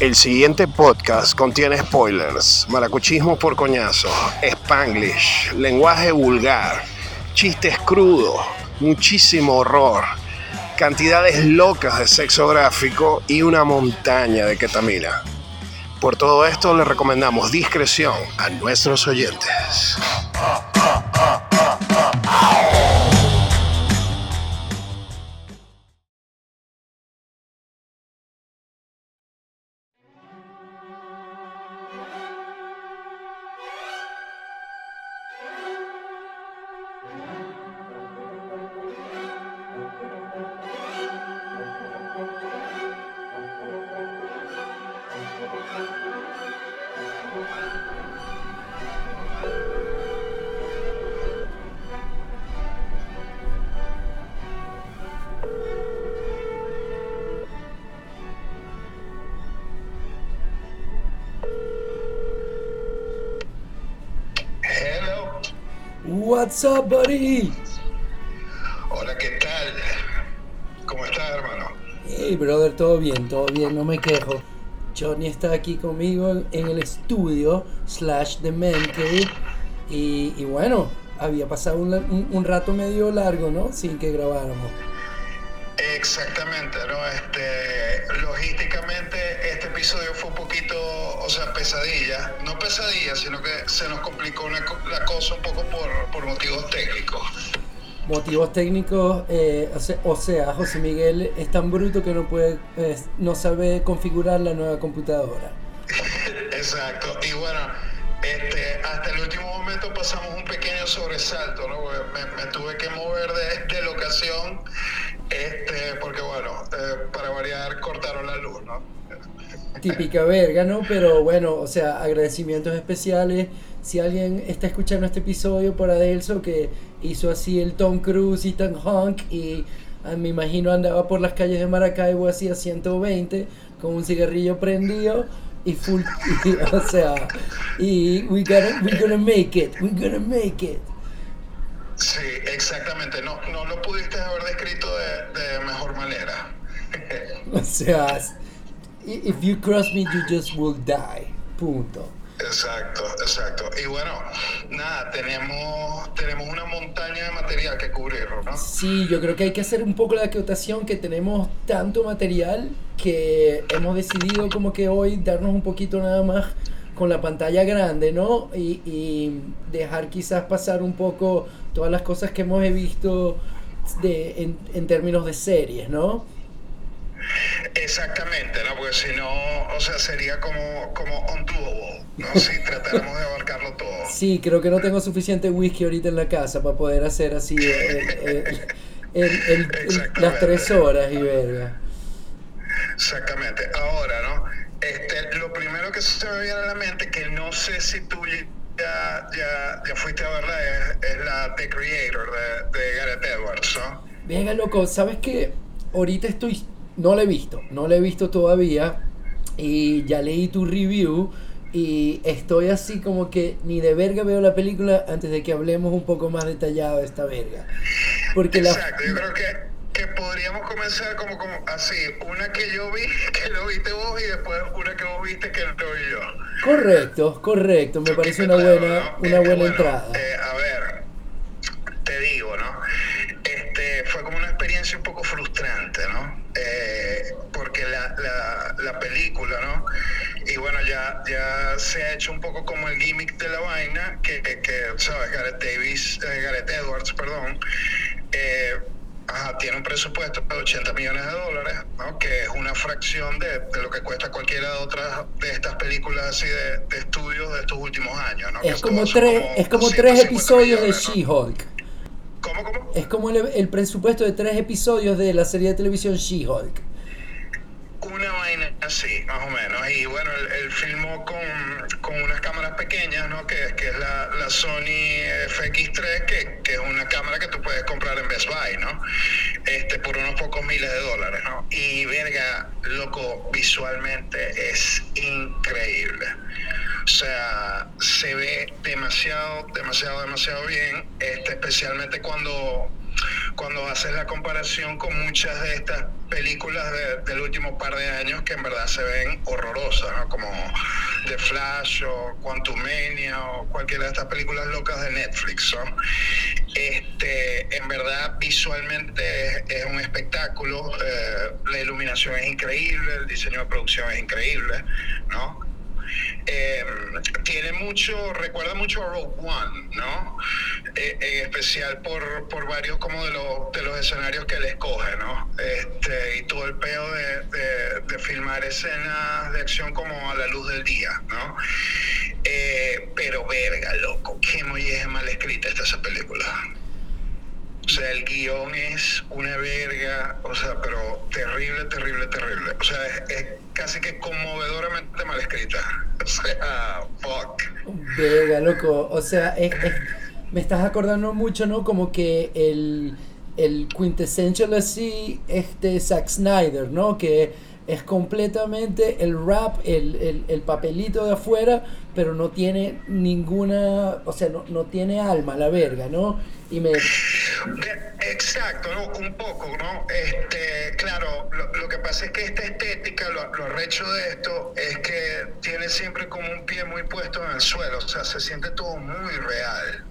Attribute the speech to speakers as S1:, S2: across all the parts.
S1: El siguiente podcast contiene spoilers, maracuchismo por coñazo, spanglish, lenguaje vulgar, chistes crudos, muchísimo horror, cantidades locas de sexo gráfico y una montaña de ketamina. Por todo esto le recomendamos discreción a nuestros oyentes.
S2: Buddy?
S3: Hola, ¿qué tal? ¿Cómo estás, hermano?
S2: Hey, brother, todo bien, todo bien, no me quejo. Johnny está aquí conmigo en, en el estudio, slash The Man Cave, y, y bueno, había pasado un, un- un rato medio largo, ¿no? Sin que grabáramos.
S3: Exactamente, ¿no? Este, logísticamente episodio fue un poquito, o sea, pesadilla. No pesadilla, sino que se nos complicó una la cosa un poco por, por motivos técnicos.
S2: Motivos técnicos, eh, o, sea, José Miguel es tan bruto que no puede, eh, no sabe configurar la nueva computadora.
S3: Exacto. Y bueno, este, hasta el último momento pasamos un pequeño sobresalto, ¿no? Me tuve que mover de, de locación, este, porque bueno, eh, para variar cortaron la luz, ¿no?
S2: Típica verga, ¿no? Pero bueno, o sea, agradecimientos especiales. Si alguien está escuchando este episodio por Adelso, que hizo así el Tom Cruise y Tom Hank, y ah, me imagino andaba por las calles de Maracaibo así a 120, con un cigarrillo prendido, y full, y, o sea, y we gotta, we gonna make it, we gonna make it.
S3: Sí, exactamente. No, no lo pudiste haber descrito de, de mejor manera.
S2: O sea, if you cross me, you just will die. Punto.
S3: Exacto, exacto. Y bueno, nada, tenemos, tenemos una montaña de material que cubrir, ¿no?
S2: Sí, yo creo que hay que hacer un poco la acotación que tenemos tanto material que hemos decidido como que hoy darnos un poquito nada más con la pantalla grande, ¿no? Y, y dejar quizás pasar un poco todas las cosas que hemos visto de, en, en términos de series, ¿no?
S3: Exactamente, ¿no? Porque si no, o sea, sería como, como undoable, ¿no? Si tratáramos de abarcarlo todo.
S2: Sí, creo que no tengo suficiente whisky ahorita en la casa para poder hacer así el- el- el- el- el- las tres horas y verga.
S3: Exactamente. Ahora, ¿no? Este, lo primero que se me viene a la mente, que no sé si tú ya, ya, ya fuiste a verla, es, es la The Creator de, de Gareth Edwards, ¿no?
S2: Venga, loco, ¿sabes qué? Ahorita estoy. No la he visto, no la he visto todavía. Y ya leí tu review. Y estoy así como que ni de verga veo la película antes de que hablemos un poco más detallado de esta verga. Porque la.
S3: Exacto, yo creo que, que podríamos comenzar como, como así, una que yo vi, que lo viste vos, y después una que vos viste que lo vi yo.
S2: Correcto, correcto. Me parece una buena, una
S3: Este,
S2: buena
S3: bueno,
S2: entrada.
S3: eh, a ver, te digo, ¿no? Este, fue como una experiencia un poco frustrante, ¿no? Eh, porque la, la, la película, ¿no? Y bueno, ya, ya se ha hecho un poco como el gimmick de la vaina, que, que, que, ¿sabes? Gareth Davis, eh, Gareth Edwards, perdón, eh, ajá, tiene un presupuesto de 80 millones de dólares, ¿no? Que es una fracción de, de lo que cuesta cualquiera de otras de estas películas así de, de estudios de estos últimos años, ¿no?
S2: Es
S3: Que
S2: como tres, es como tres
S3: 150
S2: episodios de. She-Hulk. Es como el, presupuesto de tres episodios de la serie de televisión She-Hulk.
S3: Una vaina así, más o menos. Y bueno, él filmó con, con unas cámaras pequeñas, ¿no? Que, que es la, la Sony FX3, que, que es una cámara que tú puedes comprar en Best Buy, ¿no? Este, por unos pocos miles de dólares, ¿no? Y verga, loco, visualmente es increíble. O sea, se ve demasiado, demasiado, demasiado bien, este, especialmente cuando cuando haces la comparación con muchas de estas películas del último par de años que en verdad se ven horrorosas, ¿no? como The Flash o Quantumania o cualquiera de estas películas locas de Netflix. ¿no? Este, en verdad, visualmente es, un espectáculo, eh, la iluminación es increíble, el diseño de producción es increíble, ¿no? Eh, tiene mucho, recuerda mucho a Rogue One, ¿no? Eh, en especial por, por, varios como de, los, de los escenarios que él escoge, ¿no? Este, y todo el peo de, de, filmar escenas de acción como a la luz del día, ¿no? Eh, pero verga, loco, qué muy mal escrita está esa película. O sea, el guion es una verga, o sea, pero terrible, terrible, terrible. O sea, es, casi que conmovedoramente mal escrita. O sea, fuck.
S2: Verga, loco. O sea, me estás acordando mucho, ¿no? Como que el, el quintessential así, este Zack Snyder, ¿no? Que es completamente el rap, el, el, papelito de afuera, pero no tiene ninguna, o sea, no, no tiene alma la verga, ¿no? Y me...
S3: Exacto, ¿no? un poco, ¿no? Este, claro, lo, que pasa es que esta estética, lo, lo arrecho de esto es que tiene siempre como un pie muy puesto en el suelo, o sea, se siente todo muy real,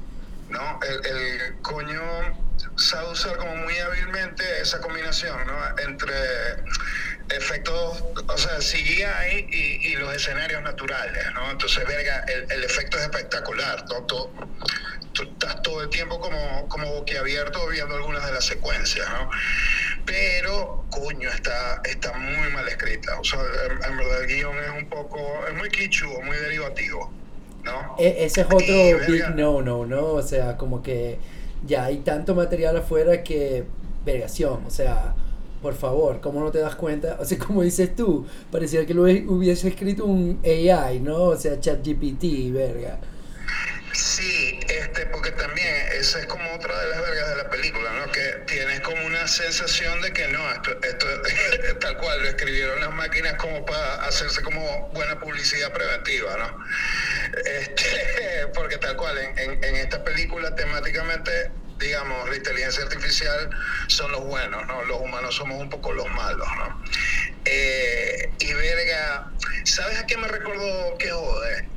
S3: ¿no? El, el coño sabe usar como muy hábilmente esa combinación, ¿no? Entre efectos, o sea, CGI y, y los escenarios naturales, ¿no? Entonces, verga, el, el efecto es espectacular, ¿no? Todo, tú estás todo el tiempo como, como boquiabierto viendo algunas de las secuencias, ¿no? Pero, coño, está, está muy mal escrita. O sea, en, verdad el guion es un poco, es muy clichudo, muy derivativo, ¿no?
S2: E, ese es otro big no, no, ¿no? O sea, como que ya hay tanto material afuera que, vergación, o sea por favor, ¿cómo no te das cuenta? O sea, como dices tú, parecía que lo hubiese escrito un AI, ¿no? O sea, ChatGPT, verga.
S3: Sí, también esa es como otra de las vergas de la película, ¿no? Que tienes como una sensación de que no, esto, esto tal cual, lo escribieron las máquinas como para hacerse como buena publicidad preventiva, ¿no? Este, porque tal cual, en, en esta película temáticamente digamos, la inteligencia artificial son los buenos, ¿no? Los humanos somos un poco los malos, ¿no? Eh, y verga, ¿sabes a qué me recordó que jode?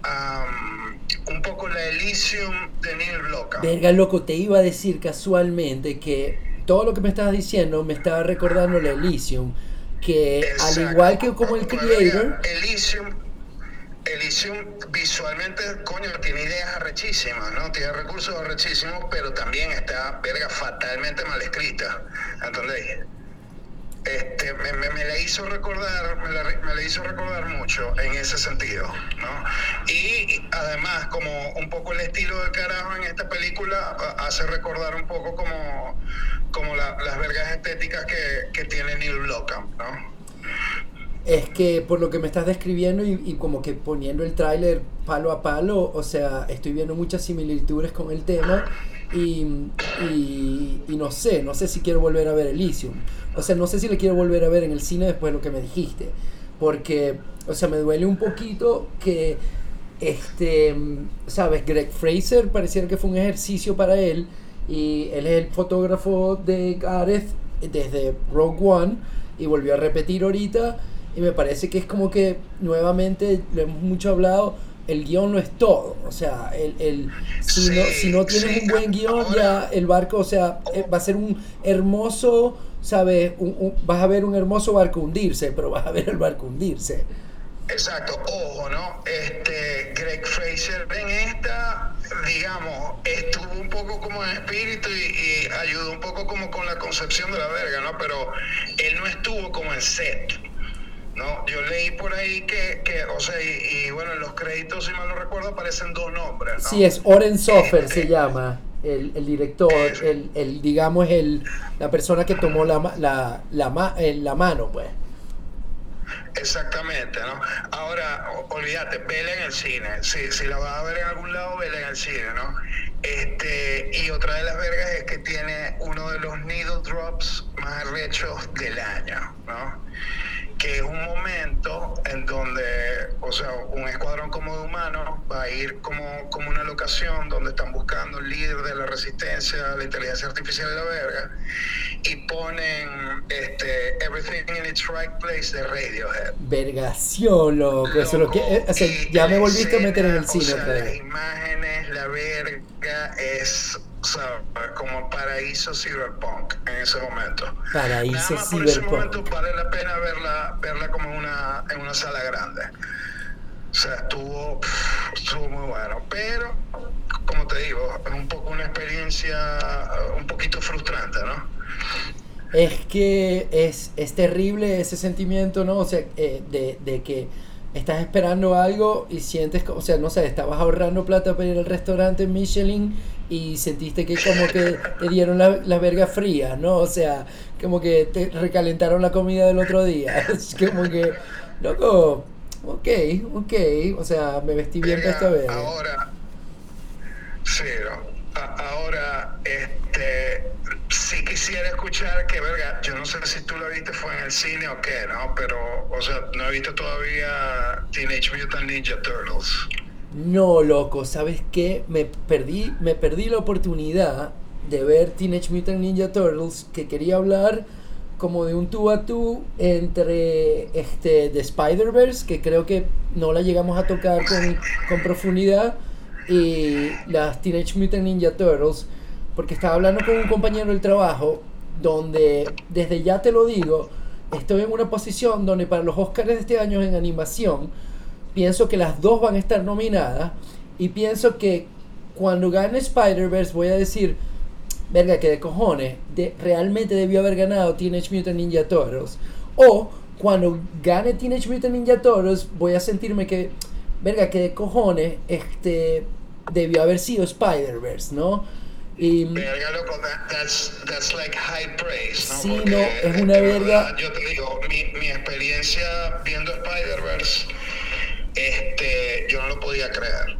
S3: un poco la Elysium de Neil Blomkamp.
S2: Verga, loco, te iba a decir casualmente que todo lo que me estabas diciendo me estaba recordando la Elysium, que al igual que como el Creator...
S3: Elysium Elysium visualmente, coño, tiene ideas arrechísimas, ¿no? Tiene recursos arrechísimos, pero también está, verga, fatalmente mal escrita. ¿Entendéis? Este, me, me, la hizo recordar, me la, hizo recordar mucho en ese sentido, ¿no? Y además, como un poco el estilo de carajo en esta película hace recordar un poco como, como las vergas estéticas que, que tiene Neil Blomkamp, ¿no?
S2: Es que por lo que me estás describiendo y, como que poniendo el tráiler palo a palo, o sea, estoy viendo muchas similitudes con el tema y, y, no sé, no sé si quiero volver a ver Elysium. O sea, no sé si le quiero volver a ver en el cine después de lo que me dijiste. Porque, o sea, me duele un poquito que, este, sabes, Greg Fraser pareciera que fue un ejercicio para él y él es el fotógrafo de Gareth desde Rogue One y volvió a repetir ahorita y me parece que es como que nuevamente, lo hemos mucho hablado, el guion no es todo. O sea, el, el, si, no, si no tienes un buen guion, ya el barco, o sea, eh, va a ser un hermoso, ¿sabes? Un, vas a ver un hermoso barco hundirse, pero vas a ver el barco hundirse.
S3: Exacto, ojo, ¿no? Este, Greg Fraser en esta, digamos, estuvo un poco como en espíritu y, y, ayudó un poco como con la concepción de la verga, ¿no? Pero él no estuvo como en set. No, yo leí por ahí que, que o sea, y, bueno, en los créditos, si mal no recuerdo, aparecen dos nombres.
S2: Sí, es Oren Sofer, se llama, el, el director, el, el, digamos, el, la persona que tomó la, la, la, la mano, pues.
S3: Exactamente, ¿no? Ahora, olvídate, vela en el cine. Si, si la vas a ver en algún lado, vela en el cine, ¿no? Este, y otra de las vergas es que tiene uno de los needle drops más arrechos del año, ¿no? Que es un momento en donde, o sea, un escuadrón como de humanos va a ir como, como una locación donde están buscando el líder de la resistencia, la inteligencia artificial de la verga, y ponen este, Everything in its Right Place de Radiohead.
S2: Vergación, loco. Eso lo que, eh, o sea, ya me volviste a meter en el cine
S3: o sea, Las imágenes, la verga, es o sea, como paraíso cyberpunk en ese momento.
S2: Paraíso
S3: Nada más por ese momento vale la pena verla, verla como en una, en una sala grande. O sea, estuvo, estuvo muy bueno. Pero, como te digo, es un poco una experiencia uh, un poquito frustrante, ¿no?
S2: Es que es, es terrible ese sentimiento, ¿no? O sea, eh, de, de que estás esperando algo y sientes, o sea, no sé, estabas ahorrando plata para ir al restaurante Michelin y sentiste que como que te dieron la, la verga fría, ¿no? O sea, como que te recalentaron la comida del otro día. Es como que, loco, ok, ok, o sea, me vestí bien para esta vez.
S3: Ahora, sí, ¿no? A- ahora, este, sí quisiera escuchar que, verga, yo no sé si tú la viste fue en el cine o qué, ¿no? Pero, o sea, no he visto todavía Teenage Mutant Ninja Turtles.
S2: No, loco, ¿sabes qué? Me perdí, me perdí la oportunidad de ver Teenage Mutant Ninja Turtles, que quería hablar como de un tú a tú entre este de Spider-Verse, que creo que no la llegamos a tocar con, con profundidad, y las Teenage Mutant Ninja Turtles, porque estaba hablando con un compañero del trabajo, donde desde ya te lo digo, estoy en una posición donde para los Oscars de este año en animación, pienso que las dos van a estar nominadas y pienso que cuando gane Spider-Verse voy a decir, verga, que de cojones, de, realmente debió haber ganado Teenage Mutant Ninja Turtles. O cuando gane Teenage Mutant Ninja Turtles voy a sentirme que, verga, que de cojones, este, debió haber sido Spider-Verse, ¿no? Y,
S3: Verga, loco, that- that's, that's like high praise, ¿no?
S2: Sí,
S3: Porque,
S2: no, es una verga.
S3: verdad, Yo te digo, mi, mi experiencia viendo Spider-Verse, este, yo no lo podía creer,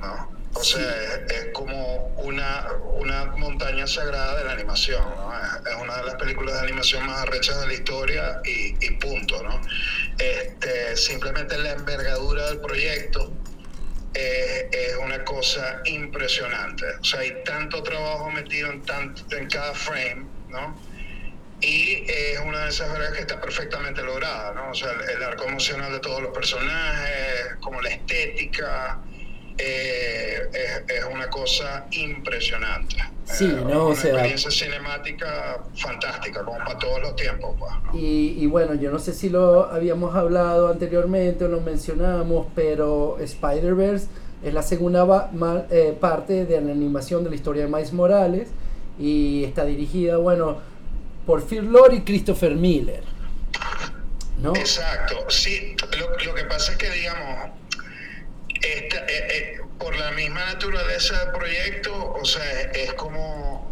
S3: ¿no? O
S2: Sí.
S3: sea, es, es como una, una montaña sagrada de la animación, ¿no? Es, es una de las películas de animación más arrechas de la historia y, y punto, ¿no? Este, simplemente la envergadura del proyecto eh, es una cosa impresionante. O sea, hay tanto trabajo metido en, tanto, en cada frame, ¿no? Y es una de esas vergas que está perfectamente lograda, ¿no? O sea, el, el arco emocional de todos los personajes, como la estética, eh, es, es una cosa impresionante.
S2: Sí,
S3: Eh,
S2: ¿no? O
S3: Una
S2: sea-
S3: experiencia cinemática fantástica, como para todos los tiempos, pues, ¿no?
S2: Y, y bueno, yo no sé si lo habíamos hablado anteriormente o lo mencionamos, pero Spider-Verse es la segunda eh, parte de la animación de la historia de Miles Morales y está dirigida, bueno, por Phil Lord y Christopher Miller. ¿No?
S3: Exacto, sí, lo, lo que pasa es que, digamos, esta, eh, eh, por la misma naturaleza del proyecto, o sea, es como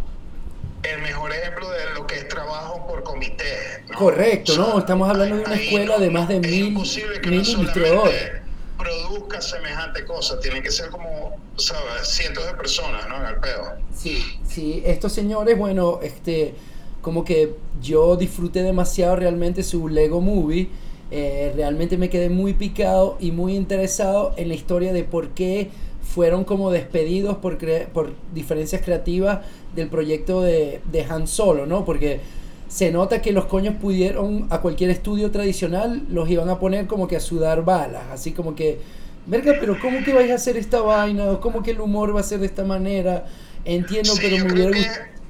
S3: el mejor ejemplo de lo que es trabajo por comité. ¿no?
S2: Correcto,
S3: O sea,
S2: ¿no? Estamos hablando de una escuela
S3: no-
S2: de más de
S3: es
S2: mil-
S3: imposible que
S2: mil
S3: no
S2: ilustradores.
S3: produzca semejante cosa, tiene que ser como, ¿sabes? Cientos de personas, ¿no? En el peo.
S2: Sí, sí, estos señores, bueno, este, como que yo disfruté demasiado realmente su Lego Movie. eh, realmente me quedé muy picado y muy interesado en la historia de por qué fueron como despedidos por, cre- por diferencias creativas del proyecto de, de Han Solo, ¿no? Porque se nota que los coños pudieron a cualquier estudio tradicional los iban a poner como que a sudar balas, así como que, verga, pero ¿cómo que vais a hacer esta vaina? ¿O ¿Cómo que el humor va a ser de esta manera? Entiendo,
S3: Sí,
S2: pero me hubiera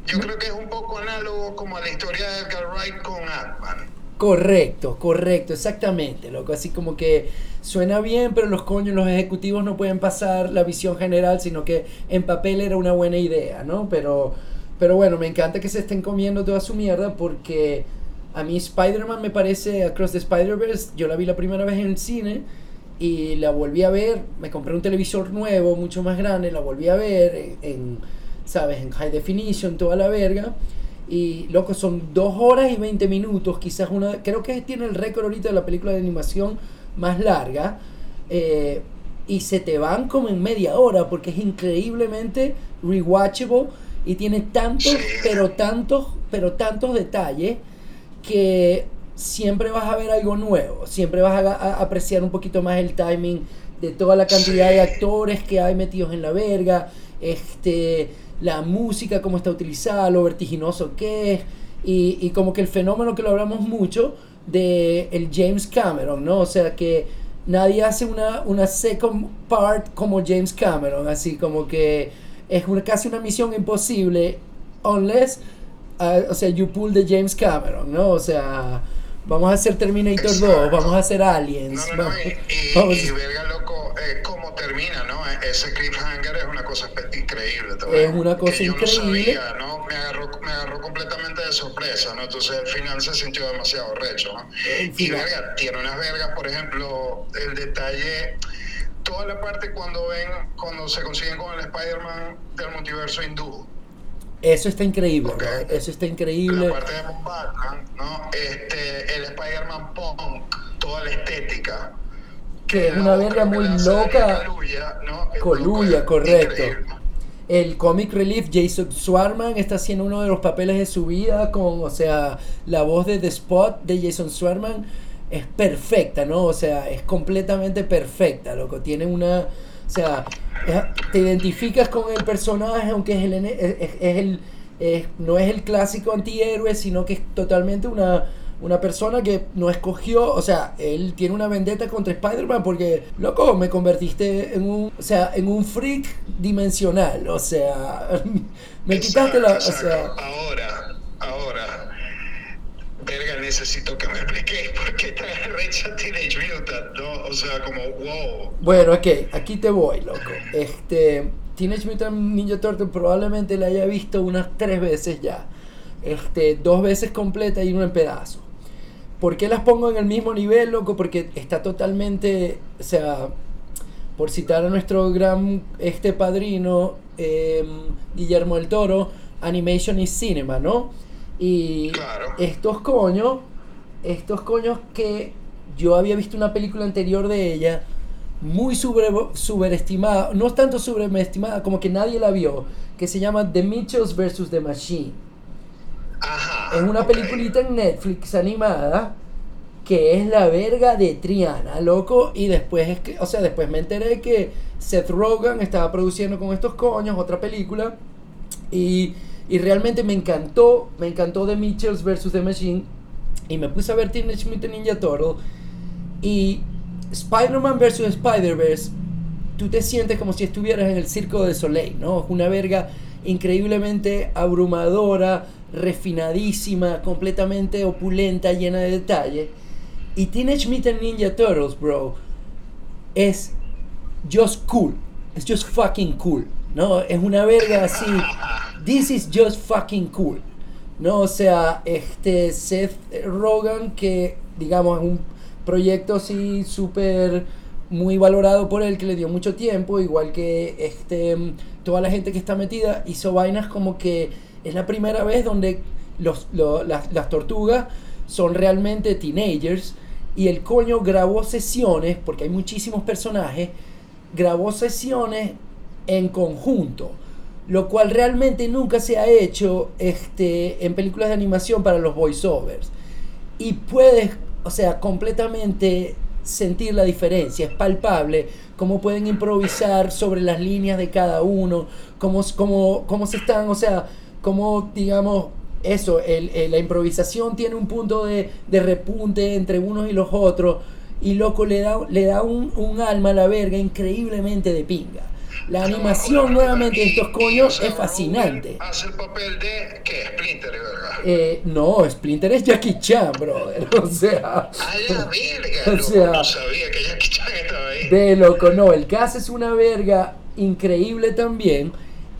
S3: yo creo que es un poco análogo como a la historia de Edgar Wright con Ant-Man.
S2: Correcto, correcto, exactamente, loco. Así como que suena bien, pero los coños, los ejecutivos no pueden pasar la visión general, sino que en papel era una buena idea, ¿no? Pero, pero bueno, me encanta que se estén comiendo toda su mierda porque a mí Spider-Man me parece Across the Spider-Verse, yo la vi la primera vez en el cine y la volví a ver, me compré un televisor nuevo, mucho más grande, la volví a ver en, en, ¿sabes? En high definition, toda la verga. Y loco, son dos horas y 20 minutos, quizás una, creo que tiene el récord ahorita de la película de animación más larga. eh, y se te van como en media hora porque es increíblemente rewatchable y tiene tantos, pero tantos, pero tantos detalles que siempre vas a ver algo nuevo, siempre vas a, a apreciar un poquito más el timing de toda la cantidad de actores que hay metidos en la verga, este, la música, cómo está utilizada, lo vertiginoso que es, y, y como que el fenómeno que lo hablamos mucho de el James Cameron, ¿no? O sea que nadie hace una, una second part como James Cameron, así como que es una, casi una misión imposible, unless, uh, o sea, you pull de James Cameron, ¿no? O sea, vamos a hacer Terminator
S3: Exacto.
S2: 2, vamos a hacer Aliens.
S3: No, no, no,
S2: vamos-
S3: y, y-
S2: vamos-
S3: y cómo termina, ¿no? Ese cliffhanger es una cosa increíble.
S2: Es una cosa
S3: que yo
S2: increíble.
S3: No sabía, ¿no? Me agarró, me agarró completamente de sorpresa, ¿no? Entonces el final se sintió demasiado recho, ¿no? Y verga, tiene unas vergas, por ejemplo, el detalle, toda la parte cuando ven, cuando se consiguen con el Spider-Man del multiverso hindú.
S2: Eso está increíble,
S3: Ok.
S2: bro, Eso está
S3: La
S2: increíble.
S3: parte de Batman, ¿no? Este, el Spider-Man Punk, toda la estética.
S2: Que es una verga muy loca.
S3: Coluya, ¿no?
S2: Coluya, correcto.
S3: increíble.
S2: El comic relief Jason Swarman está haciendo uno de los papeles de su vida con, o sea, la voz de The Spot de Jason Swarman es perfecta, ¿no? O sea, es completamente perfecta, loco. Tiene una, o sea, es- te identificas con el personaje, aunque es el, es, es- es el, es- no es el clásico antihéroe, sino que es totalmente una, una persona que no escogió, o sea, él tiene una vendetta contra Spider-Man porque, loco, me convertiste en un, o sea, en un freak dimensional, o sea, me quitaste la, o sea.
S3: Ahora, ahora. Verga, necesito que me expliquéis por qué trae Recha Teenage Mutant, ¿no? O sea, como, wow.
S2: Bueno, ok, aquí te voy, loco. Este, Teenage Mutant Ninja Turtle probablemente la haya visto unas tres veces ya. Este, dos veces completa y uno en pedazos. ¿Por qué las pongo en el mismo nivel, loco? Porque está totalmente, o sea, por citar a nuestro gran este padrino, eh, Guillermo del Toro, Animation is Cinema, ¿no? Y
S3: Claro.
S2: estos coños, estos coños que yo había visto una película anterior de ella, muy sobre, subestimada, no tanto sobreestimada, como que nadie la vio, que se llama The Mitchells vs. The Machine.
S3: Ajá.
S2: Es una
S3: ok.
S2: peliculita en Netflix animada que es la verga de Triana, loco. Y después es que, o sea, después me enteré que Seth Rogen estaba produciendo con estos coños otra película. Y, y realmente me encantó, me encantó The Mitchells vs. The Machine. Y me puse a ver Teenage Mutant Ninja Turtle. Y Spider-Man vs. Spider-Verse, tú te sientes como si estuvieras en el Circo de Soleil, ¿no? Es una verga increíblemente abrumadora, refinadísima, completamente opulenta, llena de detalle. Y Teenage Mutant Ninja Turtles, bro, es just cool. Es just fucking cool. ¿No? Es una verga así. This is just fucking cool. ¿No? O sea, este Seth Rogen, que digamos es un proyecto así súper muy valorado por él, que le dio mucho tiempo, igual que este toda la gente que está metida, hizo vainas como que es la primera vez donde los, lo- las, las tortugas son realmente teenagers y el coño grabó sesiones, porque hay muchísimos personajes, grabó sesiones en conjunto, lo cual realmente nunca se ha hecho este, en películas de animación para los voiceovers. Y puedes, o sea, completamente sentir la diferencia, es palpable, cómo pueden improvisar sobre las líneas de cada uno, cómo, cómo, cómo se están, o sea, cómo, digamos, eso, el, el- la improvisación tiene un punto de, de repunte entre unos y los otros, y loco, le da, le da un, un alma a la verga increíblemente de pinga. La animación nuevamente de estos coños es fascinante.
S3: Hace el papel de, ¿qué? Splinter, ¿verdad?
S2: Eh, no, Splinter es Jackie Chan, brother. O sea,
S3: A la verga,
S2: o sea-
S3: no sabía que Jackie Chan estaba ahí.
S2: de loco, no. El cast es una verga increíble también.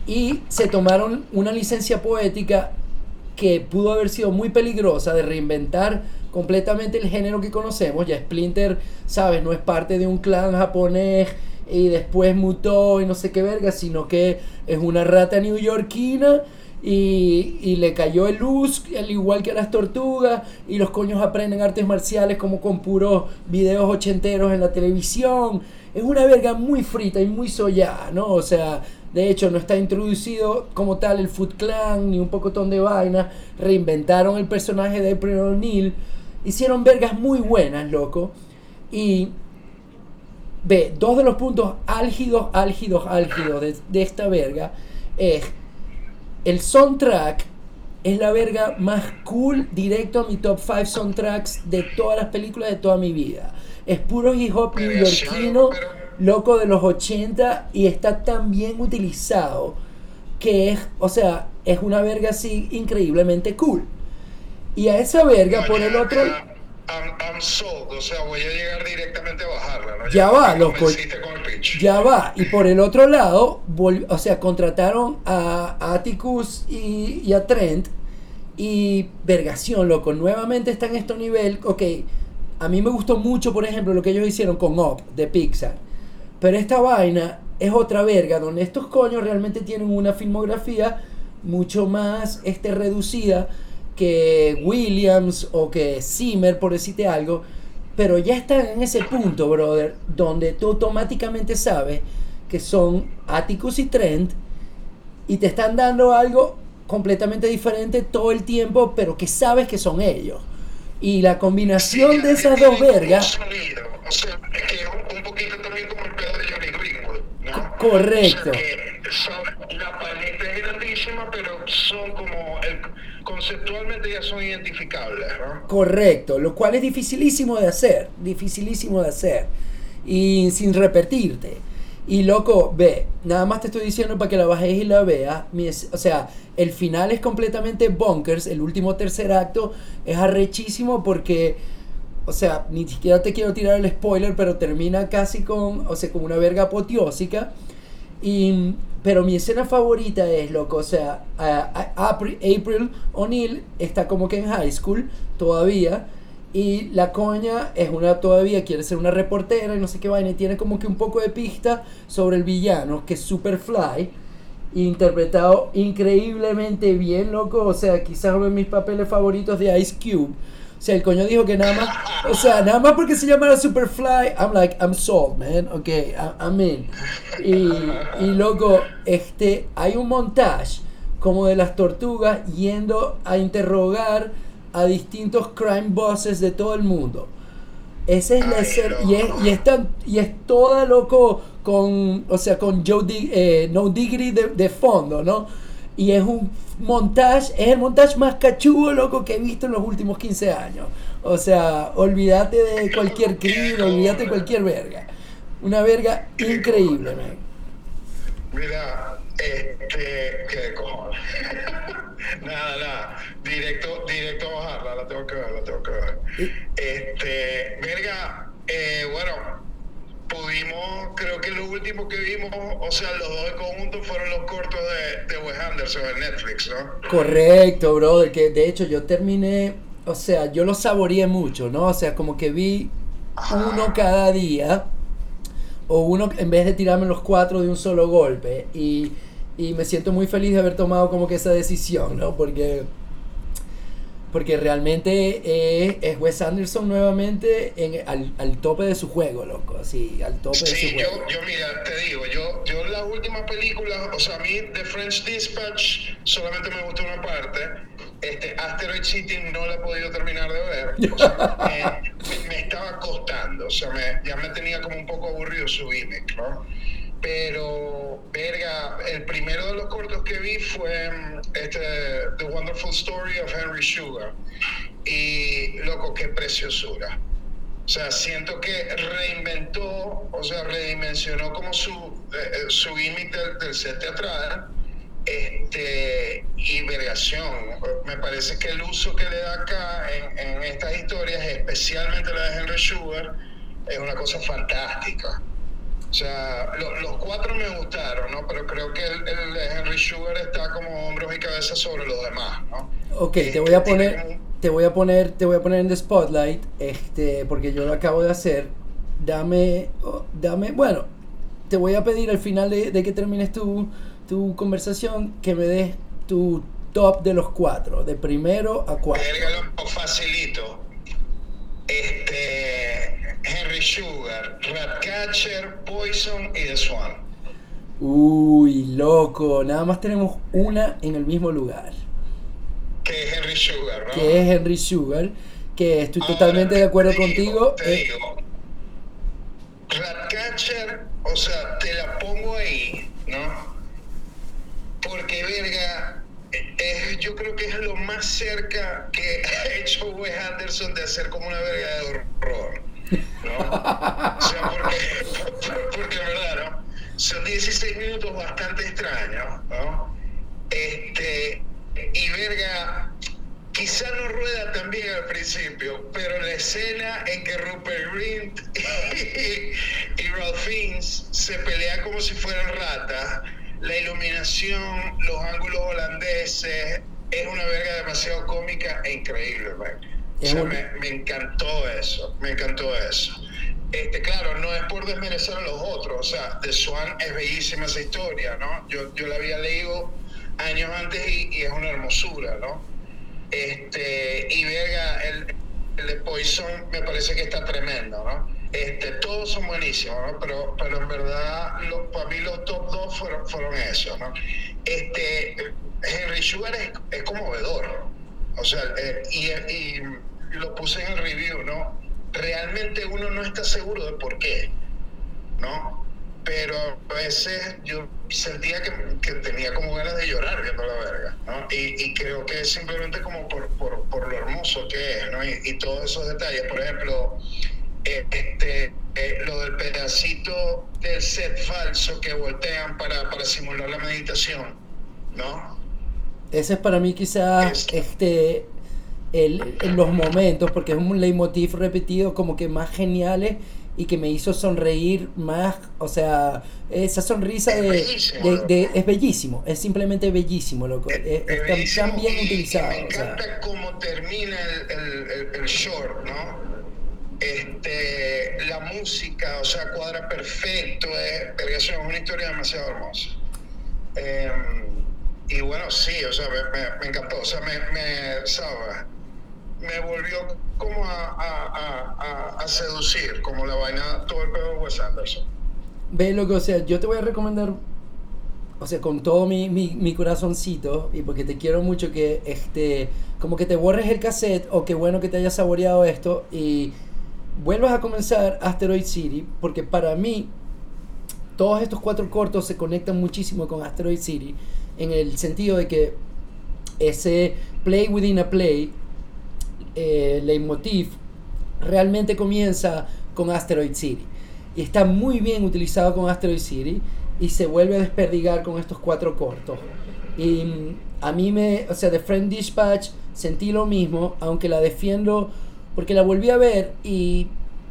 S2: Y se tomaron una licencia poética que pudo haber sido muy peligrosa de reinventar completamente el género que conocemos. Ya Splinter, sabes, no es parte de un clan japonés y después mutó y no sé qué verga, sino que es una rata neoyorquina y, y le cayó el luz, al igual que a las tortugas, y los coños aprenden artes marciales como con puros videos ochenteros en la televisión. Es una verga muy frita y muy sollada, ¿no? O sea, de hecho no está introducido como tal el Foot Clan ni un pocotón de vaina. Reinventaron el personaje de April O'Neil hicieron vergas muy buenas, loco. Y ve, dos de los puntos álgidos, álgidos, álgidos de, de esta verga es el soundtrack es la verga más cool directo a mi top 5 soundtracks de todas las películas de toda mi vida. Es puro hip hop neoyorquino, loco de los 80 y está tan bien utilizado que es, o sea, es una verga así increíblemente cool. Y a esa verga, por el otro...
S3: I'm, sold, o sea, voy a llegar directamente a bajarla, ¿no?
S2: Ya, va, loco. Ya va. Y por el otro lado, o sea, contrataron a, Atticus y, a Trent. Y vergación, loco. Nuevamente está en este nivel. Ok, a mí me gustó mucho, por ejemplo, lo que ellos hicieron con Up de Pixar. Pero esta vaina es otra verga, donde estos coños realmente tienen una filmografía mucho más este, reducida que Williams o que Zimmer, por decirte algo, pero ya están en ese punto, brother, donde tú automáticamente sabes que son Atticus y Trent y te están dando algo completamente diferente todo el tiempo, pero que sabes que son ellos. Y la combinación de esas dos vergas.
S3: O sea, es que un poquito también como el pedo de Johnny Greenwood,
S2: Correcto.
S3: la paleta es grandísima, pero son como el, conceptualmente ya son identificables. ¿no?
S2: Correcto, lo cual es dificilísimo de hacer, dificilísimo de hacer, y sin repetirte. Y loco, ve, nada más te estoy diciendo para que la bajes y la veas. O sea, el final es completamente bonkers. El último tercer acto es arrechísimo porque, o sea, ni siquiera te quiero tirar el spoiler, pero termina casi con, o sea, como una verga apoteósica. Y pero mi escena favorita es, loco, o sea, April O'Neill está como que en high school todavía. Y la coña es una todavía, quiere ser una reportera y no sé qué vaina. Y tiene como que un poco de pista sobre el villano, que es Superfly. Interpretado increíblemente bien, loco. O sea, quizás uno de mis papeles favoritos de Ice Cube. O sea, el coño dijo que nada más, o sea, nada más porque se llama Superfly, I'm like, I'm sold, man, ok, I'm in. Y, y loco, este, hay un montage como de las tortugas yendo a interrogar a distintos crime bosses de todo el mundo. Ese es la escena, y es, y, es y es toda loco con, o sea, con Joe eh, No Diggity de, de fondo, ¿no? Y es un montage, es el montage más cachudo, loco, que he visto en los últimos 15 años. O sea, olvídate de cualquier crimen, olvídate de cualquier verga. Una verga increíble, man.
S3: Mira, este, qué cojones. nada, nada. Directo, directo a bajarla, la tengo que ver, la tengo que ver. Este, verga, eh, bueno, pudimos, creo que lo último que vimos, o sea, los dos conjuntos fueron los cortos de, de Wes Anderson en Netflix, ¿no?
S2: Correcto, brother, que de hecho yo terminé, o sea, yo lo saboreé mucho, ¿no? O sea, como que vi uno cada día, o uno en vez de tirarme los cuatro de un solo golpe, y, y me siento muy feliz de haber tomado como que esa decisión, ¿no? Porque porque realmente es Wes Anderson nuevamente en, al, al, tope de su juego, loco. Así, al tope de su juego.
S3: Yo, yo, mira, te digo, yo, yo las últimas películas, o sea, a mí The French Dispatch solamente me gustó una parte. Este, Asteroid City no la he podido terminar de ver. O sea, me, me, estaba costando. O sea, me, ya me tenía como un poco aburrido su gimmick, ¿no? Pero, verga, el primero de los cortos que vi fue mm, este, The Wonderful Story of Henry Sugar. Y, loco, qué preciosura. O sea, siento que reinventó, o sea, redimensionó como su, eh, eh, su gimmick del, set teatral. Este, y vergación. Me parece que el uso que le da acá en, en estas historias, especialmente la de Henry Sugar, es una cosa fantástica. O sea, los cuatro me gustaron, ¿no? Pero creo que el, Henry Sugar está como hombros y cabeza sobre los demás, ¿no?
S2: Ok, te voy a poner, te voy a poner, te voy a poner en the spotlight, este, porque yo lo acabo de hacer. Dame, oh, dame, bueno, te voy a pedir al final de, que termines tu, tu conversación que me des tu top de los cuatro, de primero a cuatro.
S3: facilito. Este Henry Sugar, Ratcatcher, Poison y The Swan.
S2: Uy, loco, nada más tenemos una en el mismo lugar.
S3: Que es Henry Sugar, ¿no?
S2: Que es Henry Sugar, que estoy totalmente de acuerdo contigo.
S3: Te eh, digo, Ratcatcher, o sea, te la pongo ahí, ¿no? Porque, verga, es, yo creo que es lo más cerca que ha hecho Wes Anderson de hacer como una verga de horror. ¿No? Porque, porque verdad, ¿no? Son 16 minutos bastante extraños, ¿no? Este, y verga, quizá no rueda tan bien al principio, pero la escena en que Rupert Grint y, y Ralph Fiennes se pelean como si fueran ratas, la iluminación, los ángulos holandeses, es una verga demasiado cómica e increíble, O sea, me, me, encantó eso, me encantó eso. Este, claro, no es por desmerecer a los otros, o sea, The Swan es bellísima esa historia, ¿no? Yo, yo la había leído años antes y, es una hermosura, ¿no? Este, y verga, el, el, de Poison me parece que está tremendo, ¿no? Este, todos son buenísimos, ¿no? Pero, pero en verdad, para mí los top dos fueron, fueron esos, ¿no? Este, Henry Sugar es, es conmovedor, o sea, eh, y, y lo puse en el review, ¿no? realmente uno no está seguro de por qué, ¿no? Pero a veces yo sentía que, que tenía como ganas de llorar viendo la verga, ¿no? Y, y creo que es simplemente como por, por, por, lo hermoso que es, ¿no? Y, y todos esos detalles, por ejemplo, eh, este, eh, lo del pedacito del set falso que voltean para, para simular la meditación, ¿no?
S2: Ese es para mí quizás este el, en los momentos, porque es un leitmotiv repetido como que más geniales y que me hizo sonreír más, o sea, esa sonrisa
S3: es
S2: de,
S3: bellísimo,
S2: de, de, es bellísimo, es simplemente bellísimo, loco, es, es, es
S3: bellísimo
S2: tan bien utilizado.
S3: Me encanta o sea. cómo termina el, el, el, el, short, ¿no? Este, la música, o sea, cuadra perfecto, es, es una historia demasiado hermosa. Eh, y bueno, sí, o sea, me, me, me encantó, o sea, me, me ¿sabes? Me volvió como a, a, a, a, seducir, como la vaina, todo el pedo de Wes Anderson.
S2: Ve lo que, o sea, yo te voy a recomendar, o sea, con todo mi, mi, mi, corazoncito, y porque te quiero mucho que, este, como que te borres el cassette, o qué bueno que te hayas saboreado esto, y vuelvas a comenzar Asteroid City, porque para mí, todos estos cuatro cortos se conectan muchísimo con Asteroid City, en el sentido de que ese play within a play eh, leitmotiv realmente comienza con Asteroid City. Y está muy bien utilizado con Asteroid City y se vuelve a desperdigar con estos cuatro cortos. Y mm, a mí me, o sea, de Friend Dispatch sentí lo mismo, aunque la defiendo porque la volví a ver y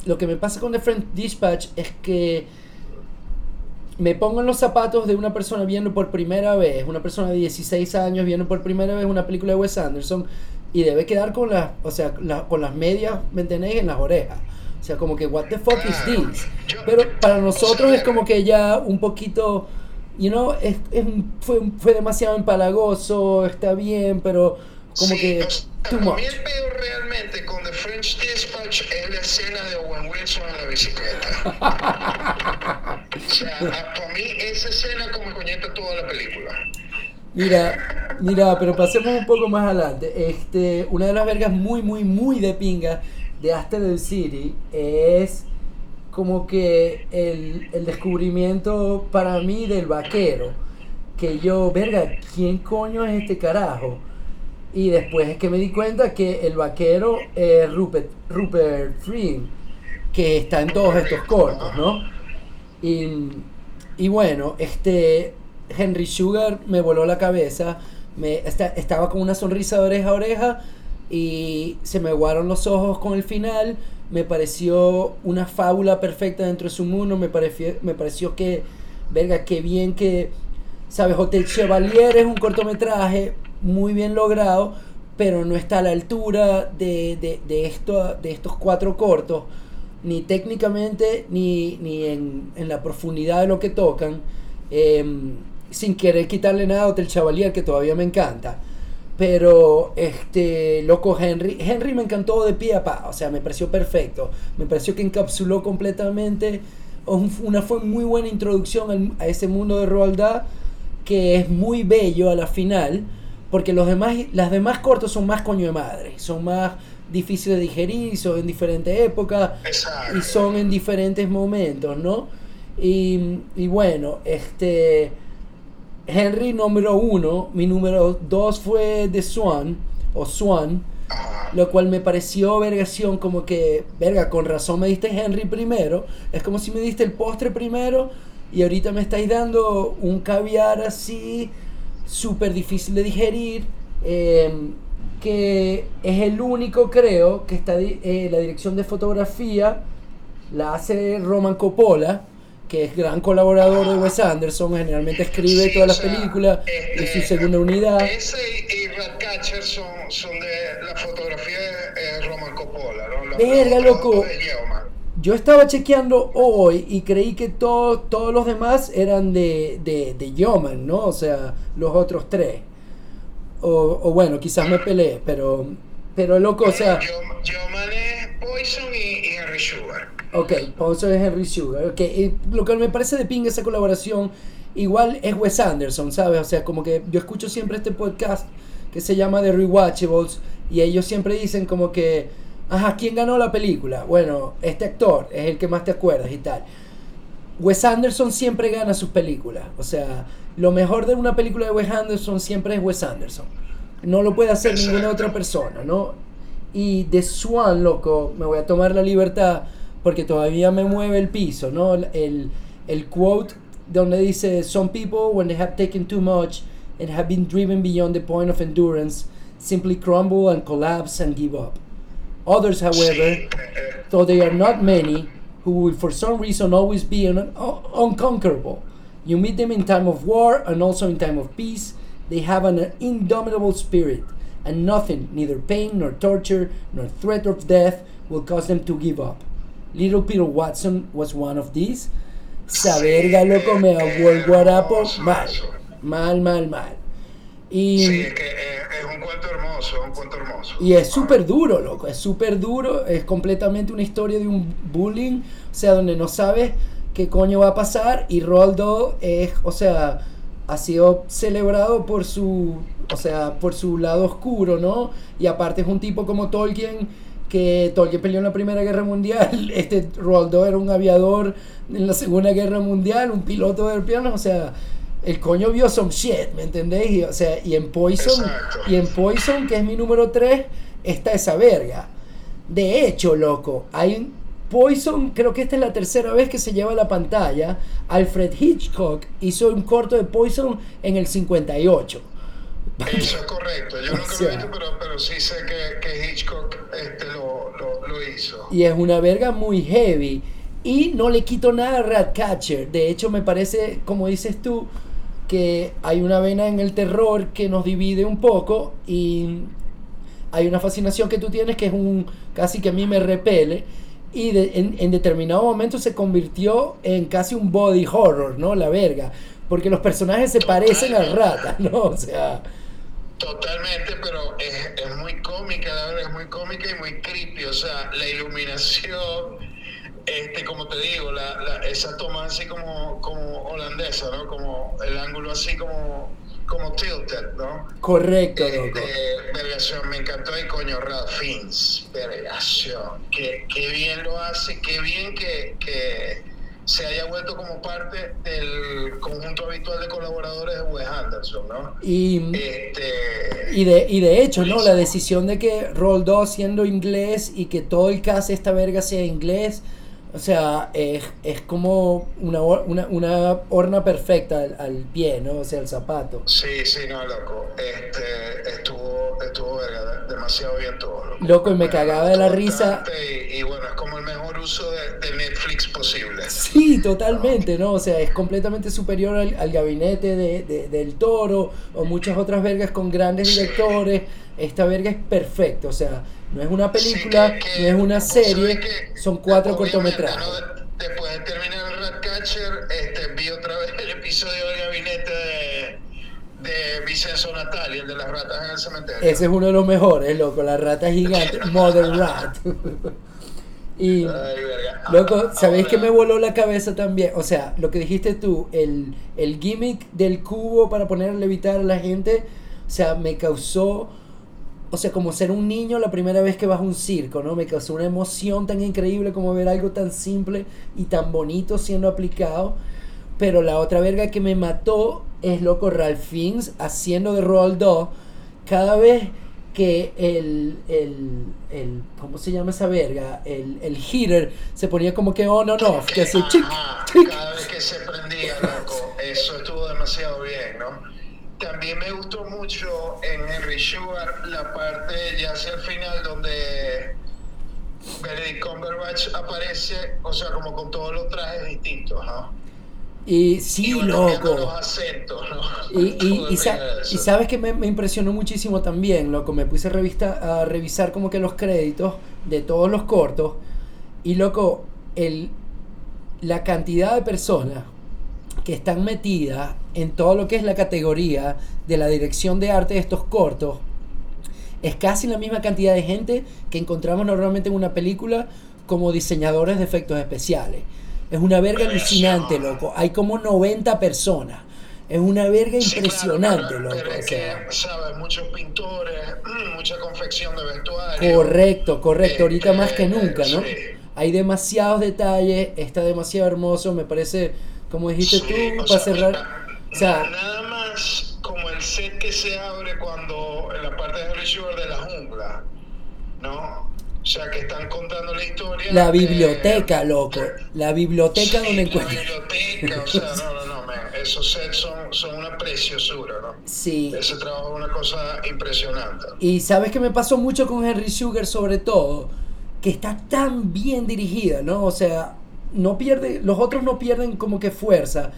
S2: lo que me pasa con The Friend Dispatch es que me pongo en los zapatos de una persona viendo por primera vez, una persona de 16 años viendo por primera vez una película de Wes Anderson y debe quedar con las, o sea, la, con las medias, ¿me entendéis? En las orejas. O sea, como que, what the fuck is this? Pero para nosotros es como que ya un poquito, you know, es, es fue, fue demasiado empalagoso, está bien, pero como
S3: sí,
S2: que... Too much.
S3: el peor realmente con The French Dispatch es la escena de Owen Wilson en la bicicleta. o sea, para mí esa escena como coñeta toda la película.
S2: Mira, mira, pero pasemos un poco más adelante. Este, una de las vergas muy, muy, muy de pinga de Asteroid City es como que el, el, descubrimiento para mí del vaquero. Que yo, verga, ¿quién coño es este carajo? Y después es que me di cuenta que el vaquero es Rupert, Rupert Friend, que está en todos estos cortos, ¿no? Y, y bueno, este, Henry Sugar me voló la cabeza. Me, esta, estaba con una sonrisa de oreja a oreja y se me aguaron los ojos con el final. Me pareció una fábula perfecta dentro de su mundo. Me pareció, me pareció que, verga, qué bien que, ¿sabes? Hotel Chevalier es un cortometraje muy bien logrado, pero no está a la altura de, de, de, esto, de estos cuatro cortos, ni técnicamente, ni, ni en, en la profundidad de lo que tocan. Eh, sin querer quitarle nada a Hotel Chavalier, que todavía me encanta. Pero, este, loco Henry, Henry me encantó de pie a pa, o sea, me pareció perfecto. Me pareció que encapsuló completamente, una fue muy buena introducción a ese mundo de Roald Dahl, que es muy bello a la final, porque los demás, las demás cortos son más coño de madre, son más difíciles de digerir, son en diferentes épocas y son en diferentes momentos, ¿no? Y, y bueno, este Henry número uno, mi número dos fue The Swan o Swan, lo cual me pareció vergación como que, verga, con razón me diste Henry primero, es como si me diste el postre primero y ahorita me estáis dando un caviar así súper difícil de digerir, eh, que es el único creo que está eh, la dirección de fotografía la hace Roman Coppola que es gran colaborador de Wes Anderson, generalmente escribe
S3: Sí,
S2: todas las
S3: sea,
S2: películas
S3: este,
S2: y su segunda unidad.
S3: Ese y, Ratcatcher son, son de la fotografía de eh, Roman Coppola, ¿no?
S2: Verga, loco. Yo estaba chequeando hoy y creí que todo- todos los demás eran de, de, de Yeoman, ¿no? O sea, los otros tres. O, o bueno, quizás me peleé, pero, pero loco, o sea,
S3: Yeoman- es Poison y, y Henry Sugar.
S2: Ok, Pozo es Henry Sugar, ok, y lo que me parece de ping esa colaboración, igual es Wes Anderson, ¿sabes? O sea, como que yo escucho siempre este podcast que se llama The Rewatchables y ellos siempre dicen como que, ajá, ¿quién ganó la película? Bueno, este actor es el que más te acuerdas y tal. Wes Anderson siempre gana sus películas. O sea, lo mejor de una película de Wes Anderson siempre es Wes Anderson. No lo puede hacer
S3: Exacto.
S2: ninguna otra persona, ¿no? Y de Swan, loco, me voy a tomar la libertad porque todavía me mueve el piso, ¿no? El, el quote donde dice, Some people, when they have taken too much and have been driven beyond the point of endurance, simply crumble and collapse and give up. Others, however, though they are not many, who will for some reason always be un- un- unconquerable. You meet them in time of war and also in time of peace. They have an indomitable spirit, and nothing, neither pain nor torture nor threat of death, will cause them to give up. Little Peter Watson was one of these. Esa
S3: Sí,
S2: loco, me
S3: eh,
S2: guarapo
S3: hermoso
S2: mal. Mal, mal, mal. Y,
S3: sí, es que eh, es un cuento hermoso, un cuento hermoso.
S2: y es súper duro, loco, es súper duro, es completamente una historia de un bullying, o sea, donde no sabes qué coño va a pasar y Roldo es, o sea, ha sido celebrado por su, o sea, por su lado oscuro, ¿no? Y aparte es un tipo como Tolkien, que Tolkien peleó en la Primera Guerra Mundial, este Roldo era un aviador en la Segunda Guerra Mundial, un piloto de piano, o sea, el coño vio some shit, ¿me entendéis? Y, o sea, y en Poison,
S3: Exacto.
S2: y en Poison, que es mi número 3, está esa verga. De hecho, loco, hay un Poison, creo que esta es la tercera vez que se lleva a la pantalla. Alfred Hitchcock hizo un corto de Poison en el 58.
S3: Eso es correcto. Yo
S2: O
S3: nunca lo he visto, pero, pero sí sé que, que Hitchcock este, lo, lo, lo hizo.
S2: Y es una verga muy heavy. Y no le quito nada a Ratcatcher. De hecho, me parece, como dices tú, que hay una vena en el terror que nos divide un poco. Y hay una fascinación que tú tienes que es un casi que a mí me repele. Y de- en, en determinado momento se convirtió en casi un body horror, ¿no? La verga. Porque los personajes se parecen a ratas, ¿no? O sea.
S3: Totalmente, pero es, es muy cómica, la verdad, es muy cómica y muy creepy. O sea, la iluminación, este, como te digo, la, la- esa toma así como, como holandesa, ¿no? Como el ángulo así como, como tilted, ¿no?
S2: Correcto,
S3: Este, vergación, me encantó el coño Ralph Fiennes, vergación, qué, qué bien lo hace, qué bien que, que se haya vuelto como parte del conjunto habitual de colaboradores de Wes Anderson, ¿no?
S2: Y.
S3: Este,
S2: Y de, y de hecho, ¿no? La decisión de que Roll 2 siendo inglés y que todo el cast esta verga sea inglés, o sea, es, es como una, una, una horna perfecta al, al pie, ¿no? O sea, el zapato.
S3: sí, sí, no, loco, este, estuvo, estuvo demasiado bien todo. Loco,
S2: Loco, y me cagaba de la risa.
S3: Y, y bueno, es como el mejor uso de, de Netflix posible.
S2: Sí, totalmente, ¿no? O sea, es completamente superior al, al gabinete de, de- del toro o muchas otras vergas con grandes
S3: Sí.
S2: directores. Esta verga es perfecta, o sea, no es una
S3: Sí,
S2: película,
S3: que- que
S2: no es una serie, son cuatro cortometrajes.
S3: Después de terminar el Ratcatcher, este, vi otra vez el episodio del gabinete de, de Vicenzo Natali, el de las ratas en el cementerio.
S2: Ese es uno de los mejores, loco, la rata gigante, Mother Rat. y,
S3: Ay,
S2: loco, ¿sabéis que me voló la cabeza también? O sea, lo que dijiste tú, el, el gimmick del cubo para poner a levitar a la gente, o sea, me causó o sea, como ser un niño la primera vez que vas a un circo, ¿no? Me causó una emoción tan increíble como ver algo tan simple y tan bonito siendo aplicado. Pero la otra verga que me mató es loco Ralph Fiennes haciendo de Roald Dahl cada vez que el, el, el, ¿cómo se llama esa verga? El, el heater se ponía como que on on off, que así, chic, chic.
S3: Cada vez que se prendía, loco, eso estuvo demasiado bien, ¿no? También me gustó mucho en Henry Sugar la parte ya hacia el final donde Benedict Cumberbatch aparece, o sea, como con todos los trajes distintos, ¿no?
S2: Y sí,
S3: Y bueno,
S2: loco.
S3: los acentos, ¿no?
S2: Y, sa- y sabes que me, me impresionó muchísimo también, loco. Me puse a, revista, a revisar como que los créditos de todos los cortos. Y loco, el, la cantidad de personas que están metidas en todo lo que es la categoría de la dirección de arte de estos cortos es casi la misma cantidad de gente que encontramos normalmente en una película como diseñadores de efectos especiales. Es una verga alucinante, loco. Hay como 90 personas. Es una verga
S3: Sí,
S2: impresionante,
S3: claro,
S2: loco.
S3: pero
S2: o
S3: es
S2: sea.
S3: que, ¿sabes? Muchos pintores, mucha confección de vestuario.
S2: Correcto, correcto. Ahorita más que
S3: Este,
S2: nunca, ¿no?
S3: sí.
S2: Hay demasiados detalles, está demasiado hermoso, me parece, como dijiste
S3: Sí,
S2: tú, para
S3: sea,
S2: cerrar.
S3: na-
S2: O sea,
S3: nada más como el set que se abre cuando en la parte de Sugar de la jungla, ¿no? O sea, que están contando la historia.
S2: la biblioteca, loco. La biblioteca
S3: Sí,
S2: donde
S3: la
S2: encuentras.
S3: biblioteca, o sea, no, no, no, man, esos sets son, son una preciosura, ¿no?
S2: Sí.
S3: Ese trabajo es una cosa impresionante.
S2: Y sabes que me pasó mucho con Henry Sugar sobre todo, que está tan bien dirigida, ¿no? O sea, no pierde, los otros no pierden como que fuerza,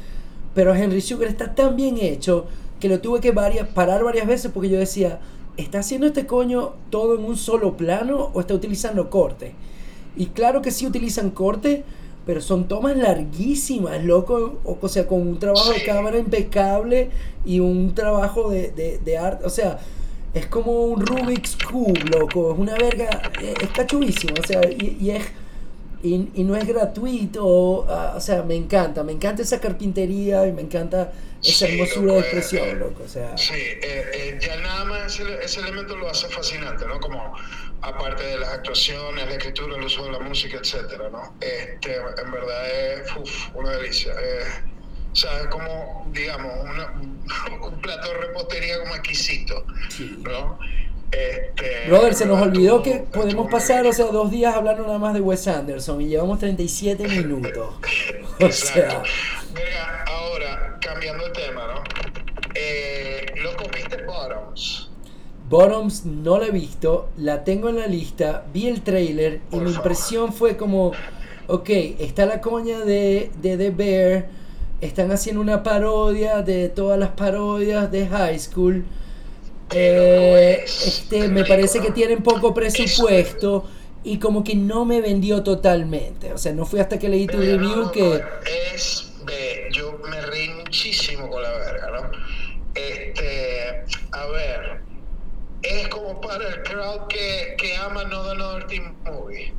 S2: pero Henry Sugar está tan bien hecho que lo tuve que varias, parar varias veces porque yo decía, ¿está haciendo este coño todo en un solo plano o está utilizando corte? Y claro que sí utilizan corte, pero son tomas larguísimas, loco, o, sea, con un trabajo de cámara impecable y un trabajo de, de, de arte, o sea, es como un Rubik's Cube, loco, es una verga, es, es o sea, y, y es... Y, y no es gratuito, ah, o sea, me encanta, me encanta esa carpintería y me encanta esa
S3: Sí,
S2: hermosura de expresión,
S3: eh,
S2: loco, o sea...
S3: Sí, eh, eh, ya nada más ese, ese elemento lo hace fascinante, ¿no? Como aparte de las actuaciones, la escritura, el uso de la música, etcétera, ¿no? Este, en verdad es uf, una delicia. Eh, o sea, es como, digamos, una- un plato de repostería como exquisito,
S2: Sí.
S3: ¿no? Este,
S2: Brother, se nos olvidó que podemos pasar, o sea, dos días hablando nada más de Wes Anderson y llevamos 37 minutos. O sea.
S3: Verga, ahora, cambiando de tema, ¿no? Eh, loco, ¿viste Bottoms?
S2: Bottoms no la he visto, la tengo en la lista, vi el trailer y mi
S3: favor.
S2: impresión fue como, ok, está la coña de, de The Bear, están haciendo una parodia de todas las parodias de High School. Eh, este, me parece que tienen poco presupuesto y como que no me vendió totalmente. O sea, no fui hasta que leí tu review
S3: no,
S2: que...
S3: Es, yo me reí muchísimo con la verga, ¿no? Este, a ver, es como para el crowd que, que ama No The Another Teen Movie.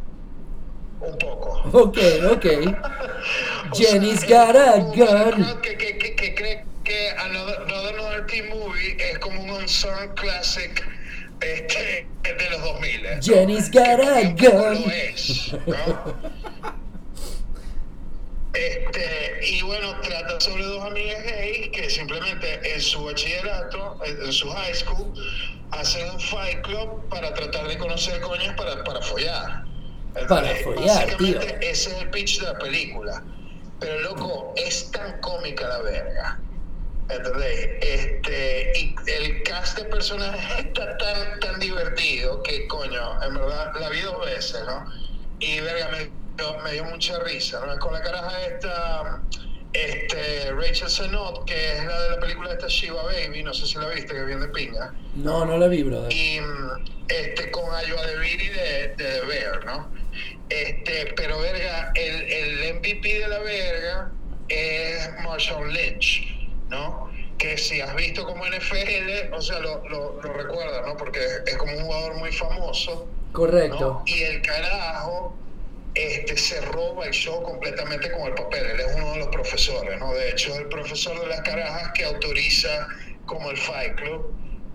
S3: Un poco.
S2: Ok, ok. Jenny's
S3: sea,
S2: got a gun.
S3: que, que, que cree que Another, No The Another Teen Movie es como un unsung classic este, de los 2000. ¿no?
S2: Jenny's
S3: Que
S2: got a gun.
S3: lo es, ¿no? Este, y bueno, trata sobre dos amigas gays que simplemente en su bachillerato, en su high school, hacen un fight club para tratar de conocer coñas para, para follar.
S2: Para follar,
S3: Básicamente,
S2: tío.
S3: Ese es el pitch de la película. Pero loco, es tan cómica la verga. Este, y el cast de personajes está tan, tan divertido que, coño, en verdad la vi dos veces, ¿no? Y, verga, me, dio- me dio mucha risa, ¿no? Con la caraja esta, este, Rachel Zenot, que es la de la película esta Shiva Baby, no sé si la viste, que viene de pinga.
S2: No, no la vi, brother.
S3: Y mm, este, con Ayoa de Viri de, de The Bear, ¿no? Este, pero verga, el, el MVP de la verga es Marshall Lynch, ¿no? Que si has visto como NFL, o sea, lo, lo, lo recuerdas, ¿no? Porque es como un jugador muy famoso,
S2: Correcto.
S3: ¿no? Y el carajo este, se roba el show completamente con el papel. Él es uno de los profesores, ¿no? De hecho, es el profesor de las carajas que autoriza como el Fight Club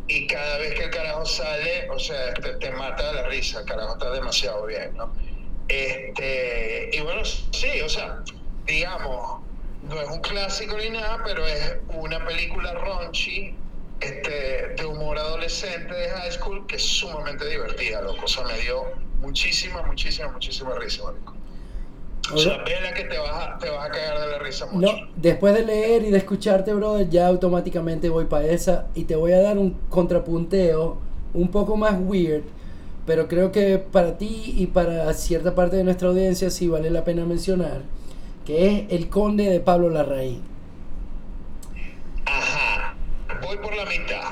S3: y cada vez que el carajo sale, o sea, te, te mata de la risa, el carajo está demasiado bien, ¿no? Este, y bueno, sí, o sea, digamos, no es un clásico ni nada, pero es una película raunchy este, de humor adolescente de high school que es sumamente divertida, loco. O sea, me dio muchísima, muchísima, muchísima risa, marico. O sea, vela que te vas, a, te vas a caer de la risa mucho.
S2: No, después de leer y de escucharte, brother, ya automáticamente voy para esa y te voy a dar un contrapunteo un poco más weird, pero creo que para ti y para cierta parte de nuestra audiencia sí vale la pena mencionar, que es El Conde de Pablo Larraín.
S3: Ajá, voy por la mitad.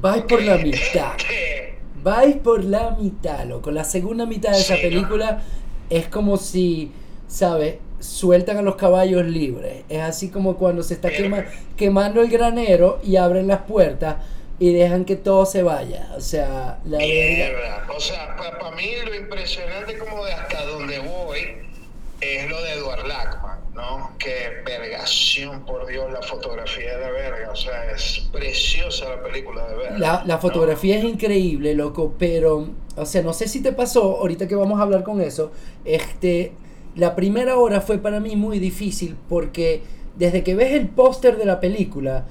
S2: Vais por la mitad.
S3: Este,
S2: Vais por la mitad, loco. La segunda mitad de esa
S3: Sí, ¿no?
S2: película es como si, ¿sabes? Sueltan a los caballos libres. Es así como cuando se está quema- quemando el granero y abren las puertas y dejan que todo se vaya. O sea, la.
S3: Mierda. O sea, para mí lo impresionante como de hasta donde voy es lo de Edward Lackman, ¿no? Que vergación, por Dios, la fotografía de la verga. O sea, es preciosa la película de verga.
S2: La, la
S3: ¿no?
S2: fotografía es increíble, loco, pero, o sea, no sé si te pasó, ahorita que vamos a hablar con eso, este, la primera hora fue para mí muy difícil porque desde que ves el póster de la película,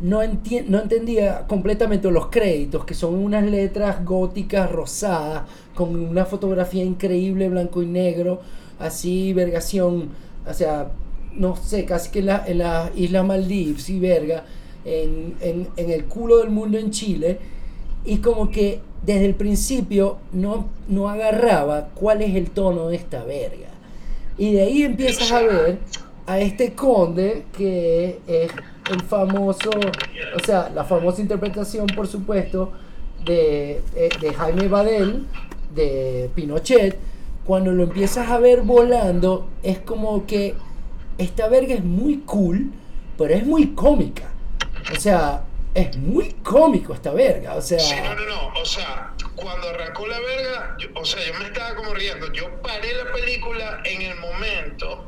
S2: no, enti- no entendía completamente los créditos, que son unas letras góticas rosadas, con una fotografía increíble, blanco y negro, así, vergación, o sea, no sé, casi que en la, en la isla Maldives y verga, en, en, en el culo del mundo en Chile, y como que desde el principio no, no agarraba cuál es el tono de esta verga. Y de ahí empiezas a ver a este conde que es el famoso, o sea, la famosa interpretación, por supuesto, de, de, de Jaime Badel, de Pinochet. Cuando lo empiezas a ver volando, es como que esta verga es muy cool, pero es muy cómica. O sea, es muy cómico esta verga. O sea,
S3: Sí, no, no, no. O sea, cuando arrancó la verga, yo- o sea, yo me estaba como riendo. Yo paré la película en el momento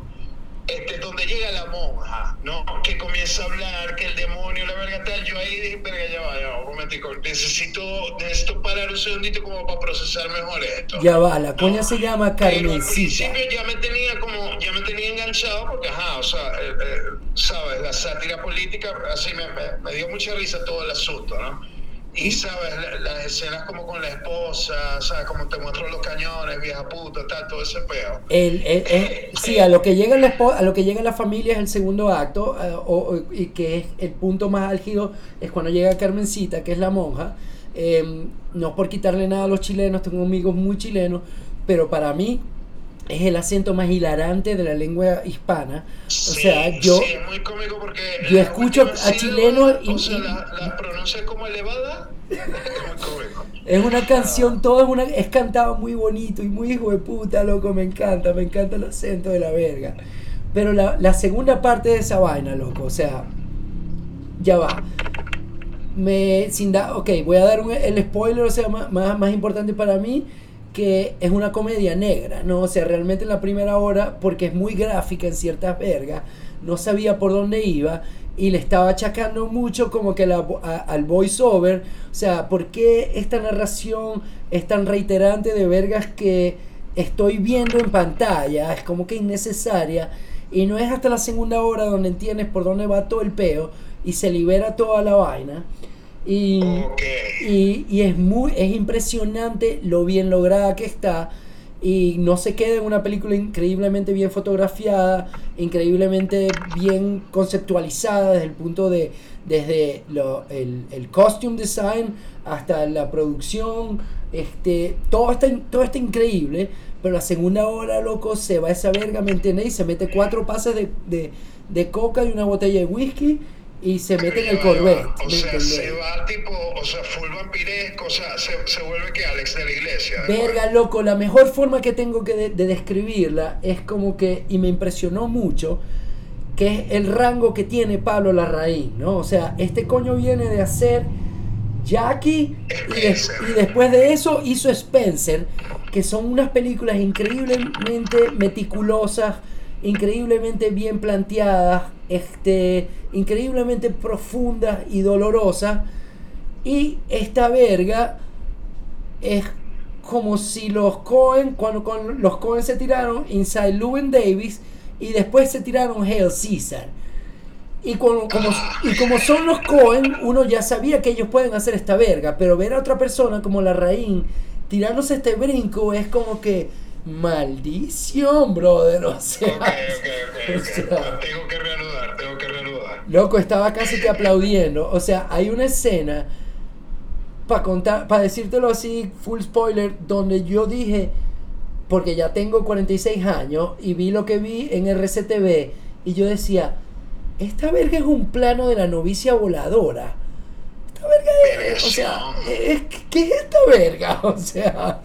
S3: este, donde llega la monja, ¿no? Que comienza a hablar, que el demonio, la verga tal. Yo ahí dije, verga, ya va, ya va, un momentico. Necesito, necesito parar un segundito como para procesar mejor esto.
S2: ya va, la coña se llama
S3: Pero al
S2: Carmencita.
S3: principio ya me tenía como, ya me tenía enganchado porque, ajá, o sea, eh, eh, sabes, la sátira política, así me, me- me dio mucha risa todo el asunto, ¿no? Y, sabes, la- las escenas como con la esposa, sabes, como te muestro los cañones, vieja puta, tal, todo ese peo.
S2: El, el- el- sí, a lo que llega la a lo que llega la familia es el segundo acto eh, o- o- y que es el punto más álgido es cuando llega Carmencita, que es la monja. Eh, no por quitarle nada a los chilenos, tengo amigos muy chilenos, pero para mí es el acento más hilarante de la lengua hispana. O
S3: Sí,
S2: sea, yo
S3: sí, es muy cómico porque.
S2: yo escucho a chilenos y-
S3: O sea, la, la pronuncia como elevada. es muy cómico.
S2: Es una canción, todo es una es cantado muy bonito y muy hijo de puta, loco, me encanta, me encanta el acento de la verga. Pero la, la segunda parte de esa vaina, loco, o sea, ya va. Me, sin da, ok, voy a dar un- el spoiler, o sea, más, más importante para mí, que es una comedia negra, ¿no? O sea, realmente en la primera hora, porque es muy gráfica en ciertas vergas, no sabía por dónde iba y le estaba achacando mucho como que la, a- al voiceover, o sea, ¿por qué esta narración es tan reiterante de vergas que estoy viendo en pantalla? Es como que innecesaria y no es hasta la segunda hora donde entiendes por dónde va todo el peo y se libera toda la vaina. Y, y, y es muy es impresionante lo bien lograda que está. Y no se queda en una película increíblemente bien fotografiada, increíblemente bien conceptualizada desde el punto de desde lo- el, el costume design hasta la producción, este, todo está, todo está increíble, pero la segunda hora, loco, se va esa verga, ¿me entiendes? Y se mete cuatro pases de, de, de coca y una botella de whisky y se mete en el Corvette.
S3: O
S2: ¿me
S3: sea, se va tipo, o sea, full vampiresco, o sea, se, se vuelve que Alex de la iglesia. ¿de
S2: Verga, loco, la mejor forma que tengo que de, de describirla es como que, y me impresionó mucho, que es el rango que tiene Pablo Larraín, ¿no? O sea, este coño viene de hacer Jackie y, des-
S3: Spencer.
S2: y después de eso hizo Spencer, que son unas películas increíblemente meticulosas, increíblemente bien planteadas, este, increíblemente profundas y dolorosas. Y esta verga es como si los Cohen, cuando los Cohen se tiraron Inside Llewyn Davis y después se tiraron Hail Caesar. Y como, como, y como son los Cohen, uno ya sabía que ellos pueden hacer esta verga, pero ver a otra persona como la Raín tirándose este brinco es como que maldición, brother. O sea,
S3: tengo que reanudar, tengo que reanudar.
S2: Loco, estaba casi que aplaudiendo. O sea, hay una escena para contar, para decírtelo así, full spoiler, donde yo dije, porque ya tengo 46 años y vi lo que vi en RCTV y yo decía, esta verga es un plano de la novicia voladora. Esta verga es, o sea, ¿qué es esta verga? O sea,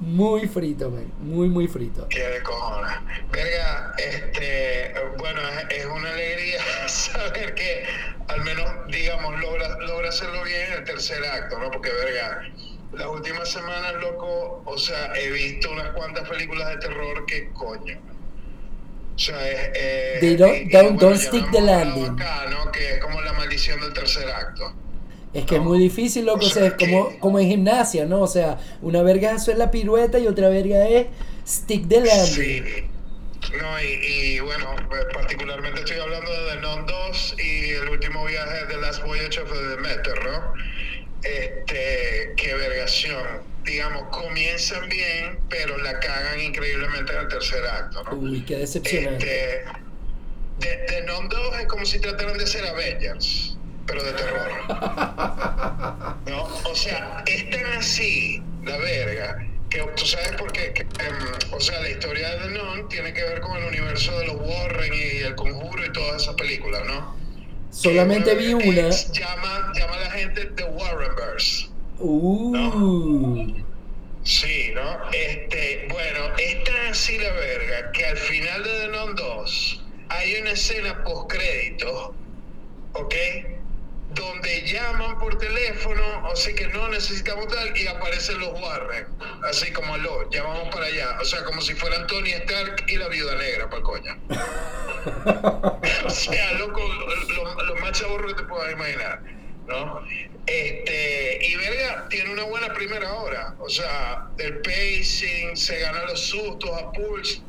S2: muy frito, man. Muy, muy frito.
S3: Qué de cojones. Verga, este, bueno, es una alegría saber que al menos, digamos, logra, logra hacerlo bien en el tercer acto, ¿no? Porque, verga, las últimas semanas, loco, o sea, he visto unas cuantas películas de terror que coño. O sea, es. Eh,
S2: don't, don't, stick the landing.
S3: Acá, ¿no? Que es como la maldición del tercer acto.
S2: Es que es muy difícil, loco, o sea, es como, como en gimnasia, ¿no? O sea, una verga es la pirueta y otra verga es stick the landing.
S3: Sí. No, y, bueno, pues, particularmente estoy hablando de The Non 2 y el último viaje de Last Voyage of the Demeter, ¿no? Este, qué vergación. Digamos, comienzan bien, pero la cagan increíblemente en el tercer acto, ¿no?
S2: Uy, qué decepcionante.
S3: Este, The, Non 2 es como si trataran de ser Avengers pero de terror. ¿No? O sea, es tan así la verga que tú sabes por qué. Em, o sea, la historia de Non tiene que ver con el universo de los Warren y el conjuro y todas esas películas, ¿no?
S2: Solamente vi una.
S3: llama, llama a la gente The Warrenverse.
S2: Uh.
S3: Sí, ¿no? Este, bueno, es tan así la verga que al final de The Non 2 hay una escena post crédito, ¿ok? Donde llaman por teléfono, o sea que no necesitamos tal, y aparecen los Warren, así como lo, ya vamos para allá, o sea, como si fueran Tony Stark y la viuda negra, para coña. o sea, loco, los más chaburros que te puedas imaginar, ¿no? Este, y verga, tiene una buena primera hora, o sea, el pacing, se gana los sustos a pulso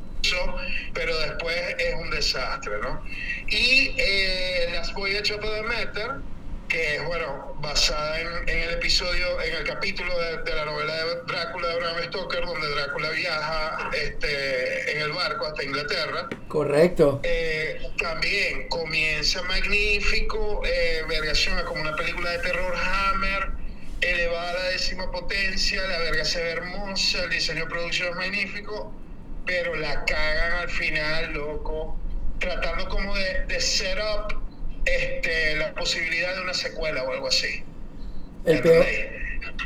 S3: pero después es un desastre, ¿no? Y eh, las voy a echar para meter que es, bueno, basada en, el episodio, en el capítulo de, la novela de Drácula de Bram Stoker, donde Drácula viaja este, en el barco hasta Inglaterra.
S2: Correcto.
S3: Eh, también comienza magnífico, eh, vergación, como una película de terror Hammer, elevada a la décima potencia, la verga se ve hermosa, el diseño de producción es magnífico, pero la cagan al final, loco, tratando como de, de set up este, la posibilidad de una secuela o algo así.
S2: El peor.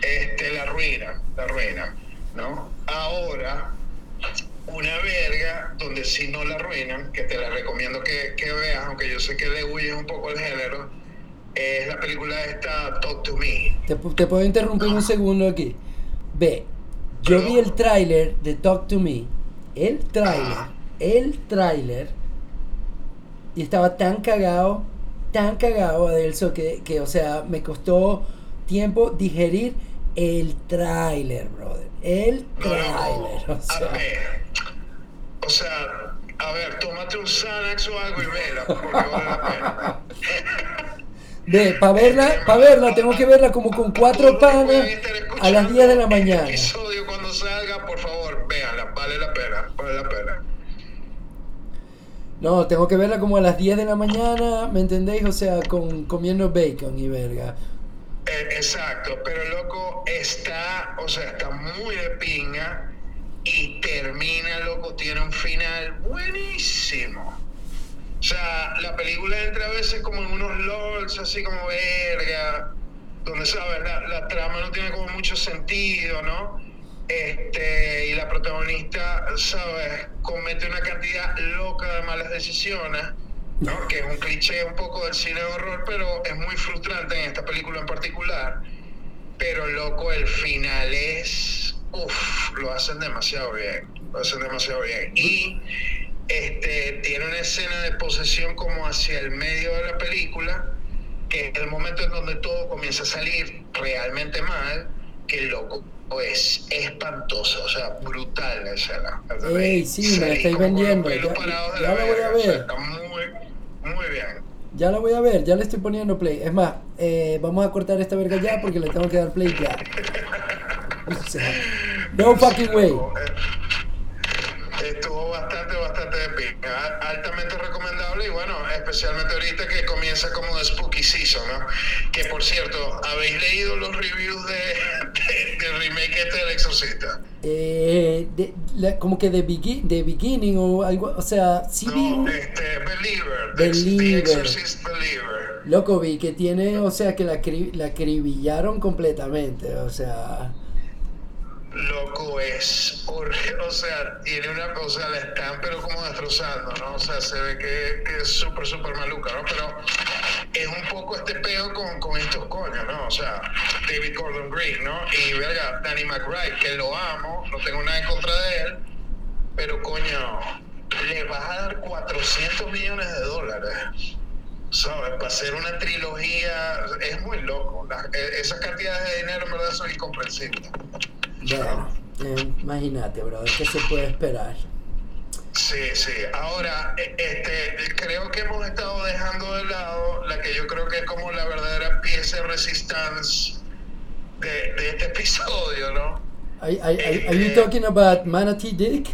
S3: Este, la ruina, la ruina, ¿no? Ahora, una verga donde si no la arruinan, que te la recomiendo que, que veas, aunque yo sé que le huye un poco el género, es la película esta Talk to Me.
S2: Te, puedo interrumpir un segundo aquí. Ve, yo vi el tráiler de Talk to Me, el tráiler, el tráiler, y estaba tan cagado tan cagado, Adelso, que, que, o sea, me costó tiempo digerir el tráiler, brother. El tráiler. o, sea.
S3: A ver, o sea, a ver, tómate un Xanax o algo y vela, porque vale la pena.
S2: Ve, para verla, para verla, tengo que verla como con cuatro panas a las 10 de la mañana.
S3: Este episodio cuando salga, por favor, véanla, vale la pena, vale la pena.
S2: No, tengo que verla como a las 10 de la mañana, ¿me entendéis? O sea, con, comiendo bacon y verga.
S3: Eh, exacto, pero loco, está, o sea, está muy de pinga y termina, loco, tiene un final buenísimo. O sea, la película entra a veces como en unos lords, así como verga, donde, ¿sabes? La, la trama no tiene como mucho sentido, ¿no? Este, y la protagonista, ¿sabes? Comete una cantidad loca de malas decisiones, ¿no? Que es un cliché un poco del cine de horror, pero es muy frustrante en esta película en particular. Pero loco, el final es. Uff, lo hacen demasiado bien. Lo hacen demasiado bien. Y este, tiene una escena de posesión como hacia el medio de la película que es el momento en donde todo comienza a salir realmente mal, que loco es espantoso, o sea, brutal la escena.
S2: Ey, sí, me la estáis vendiendo. Ya, ya la voy a ver.
S3: está muy, muy bien.
S2: Ya la voy a ver, ya le estoy poniendo play. Es más, eh, vamos a cortar esta verga ya porque le tengo que dar play ya. O sea, no fucking way.
S3: Estuvo bastante, bastante épica. Altamente recomendable y bueno, especialmente ahorita que comienza como de Spooky Season, ¿no? Que por cierto, ¿habéis leído los reviews de, del remake este del Exorcista?
S2: Eh, de, como que de, begin, de Beginning o algo, o sea, sí
S3: no, este, Believer,
S2: Believer.
S3: The Exorcist Believer.
S2: Loco, vi que tiene, o sea, que la, la acribillaron completamente, o sea
S3: loco es o sea tiene una cosa la están pero como destrozando no o sea se ve que, es súper súper maluca no pero es un poco este peo con, con estos coños no o sea David Gordon Green no y verga Danny McBride que lo amo no tengo nada en contra de él pero coño le vas a dar 400 millones de dólares ¿sabes? Para hacer una trilogía es muy loco. E, esas cantidades de dinero en verdad son incomprensibles.
S2: Bueno, eh, imagínate, brother, ¿qué se puede esperar?
S3: Sí, sí. Ahora, e, este, creo que hemos estado dejando de lado la que yo creo que es como la verdadera pieza de resistencia de, de este episodio, ¿no?
S2: Are, are, are you este talking about Manatee Dick?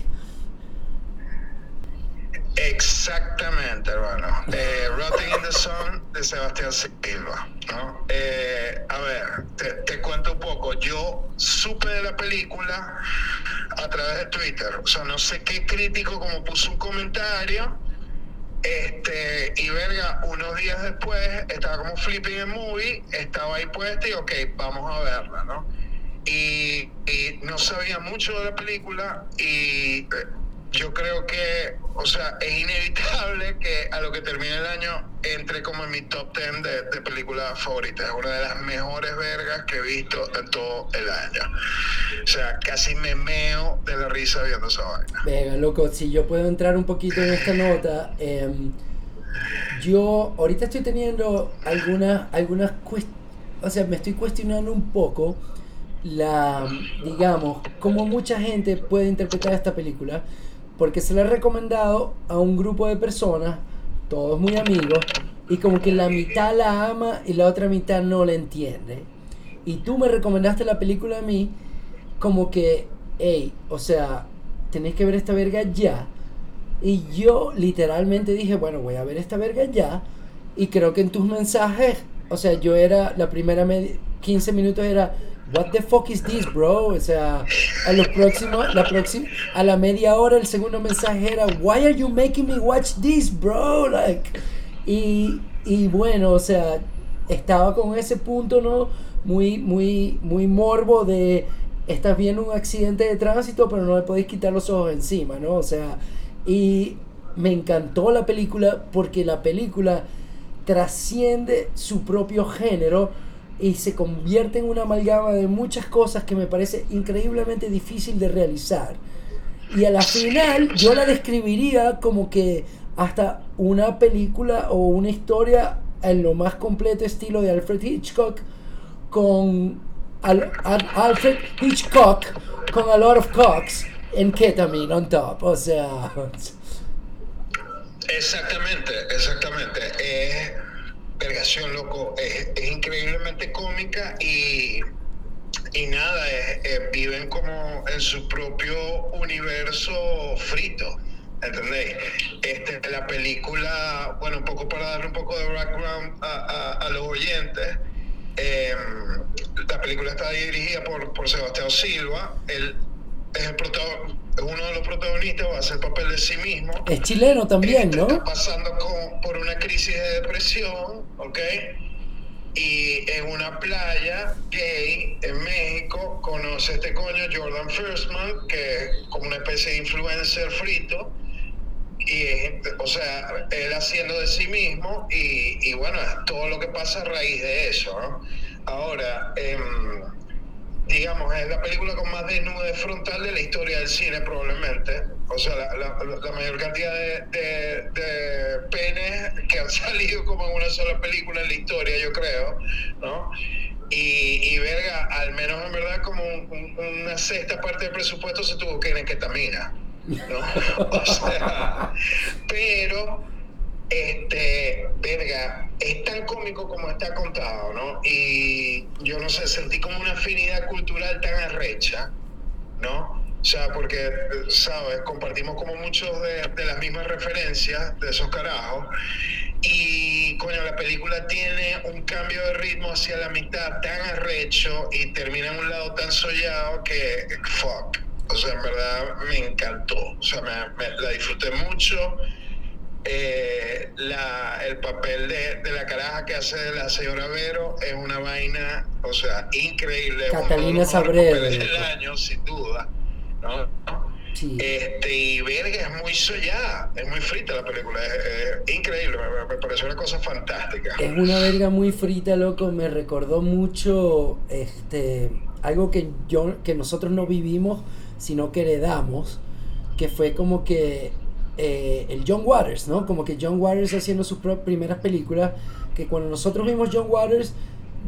S3: Exactamente, hermano. Eh, Rotting in the Sun de Sebastián Silva. ¿no? Eh, a ver, te, cuento un poco. Yo supe de la película a través de Twitter. O sea, no sé qué crítico como puso un comentario. Este, y verga, unos días después estaba como flipping en movie, estaba ahí puesta y ok, vamos a verla, ¿no? Y, y no sabía mucho de la película y eh, yo creo que, o sea, es inevitable que a lo que termine el año entre como en mi top 10 de, películas favoritas. Es una de las mejores vergas que he visto en todo el año. O sea, casi me meo de la risa viendo esa vaina.
S2: Venga, loco, si yo puedo entrar un poquito en esta nota. Eh, yo ahorita estoy teniendo algunas, algunas o sea, me estoy cuestionando un poco la, digamos, cómo mucha gente puede interpretar esta película porque se le ha recomendado a un grupo de personas, todos muy amigos, y como que la mitad la ama y la otra mitad no la entiende. Y tú me recomendaste la película a mí, como que, hey, o sea, tenés que ver esta verga ya. Y yo literalmente dije, bueno, voy a ver esta verga ya. Y creo que en tus mensajes, o sea, yo era, la primera 15 minutos era, What the fuck is this, bro? O sea, a los próximos, la próxima, a la media hora el segundo mensaje era, Why are you making me watch this, bro? Like, y, y bueno, o sea, estaba con ese punto, ¿no? Muy, muy, muy morbo de estás viendo un accidente de tránsito, pero no le podéis quitar los ojos encima, ¿no? O sea, y me encantó la película porque la película trasciende su propio género y se convierte en una amalgama de muchas cosas que me parece increíblemente difícil de realizar. Y a la final yo la describiría como que hasta una película o una historia en lo más completo estilo de Alfred Hitchcock con al, Alfred Hitchcock con a lot of cocks en ketamine on top. O sea...
S3: Exactamente, exactamente. Eh Vergación, loco, es, increíblemente cómica y, y nada, viven como en su propio universo frito. ¿Entendéis? Este, la película, bueno, un poco para darle un poco de background a, a, los oyentes, em, la película está dirigida por, por Sebastián Silva, él es el uno de los protagonistas, va a hacer el papel de sí mismo.
S2: Es chileno también, ¿no?
S3: Está pasando por una crisis de depresión, ¿ok? Y en una playa gay en México conoce a este coño Jordan Firstman, que es como una especie de influencer frito. Y, o sea, él haciendo de sí mismo y, y bueno, todo lo que pasa a raíz de eso, ¿no? Ahora, eh, digamos, es la película con más desnudez frontal de la historia del cine, probablemente. O sea, la, mayor cantidad de, de, penes que han salido como en una sola película en la historia, yo creo, ¿no? Y, y verga, al menos en verdad, como una sexta parte del presupuesto se tuvo que ir en ketamina, ¿no? o sea, pero este, verga, es tan cómico como está contado, ¿no? Y yo no sé, sentí como una afinidad cultural tan arrecha, ¿no? O sea, porque, ¿sabes? Compartimos como muchos de, las mismas referencias de esos carajos. Y, coño, la película tiene un cambio de ritmo hacia la mitad tan arrecho y termina en un lado tan sollado que, fuck. O sea, en verdad me encantó. O sea, me, la disfruté mucho eh, la, el papel de, de, la caraja que hace la señora Vero es una vaina, o sea, increíble.
S2: Catalina Sabrera.
S3: del año, sin duda. ¿no? Este, y verga, es muy sollada, es muy frita la película, es, increíble, me, me, pareció una cosa fantástica.
S2: Es una verga muy frita, loco, me recordó mucho este algo que yo que nosotros no vivimos, sino que heredamos, que fue como que eh, el John Waters, ¿no? Como que John Waters haciendo sus primeras películas, que cuando nosotros vimos John Waters,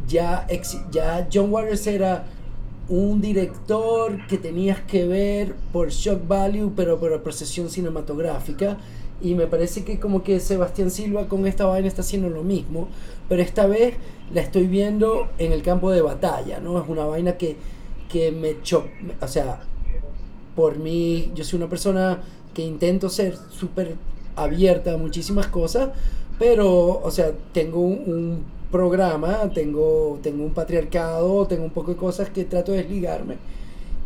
S2: ya, ya John Waters era un director que tenías que ver por shock value, pero por procesión cinematográfica. Y me parece que como que Sebastián Silva con esta vaina está haciendo lo mismo, pero esta vez la estoy viendo en el campo de batalla, ¿no? Es una vaina que, que me choca, o sea, por mí, yo soy una persona que intento ser súper abierta a muchísimas cosas, pero, o sea, tengo un, programa, tengo, tengo un patriarcado, tengo un poco de cosas que trato de desligarme,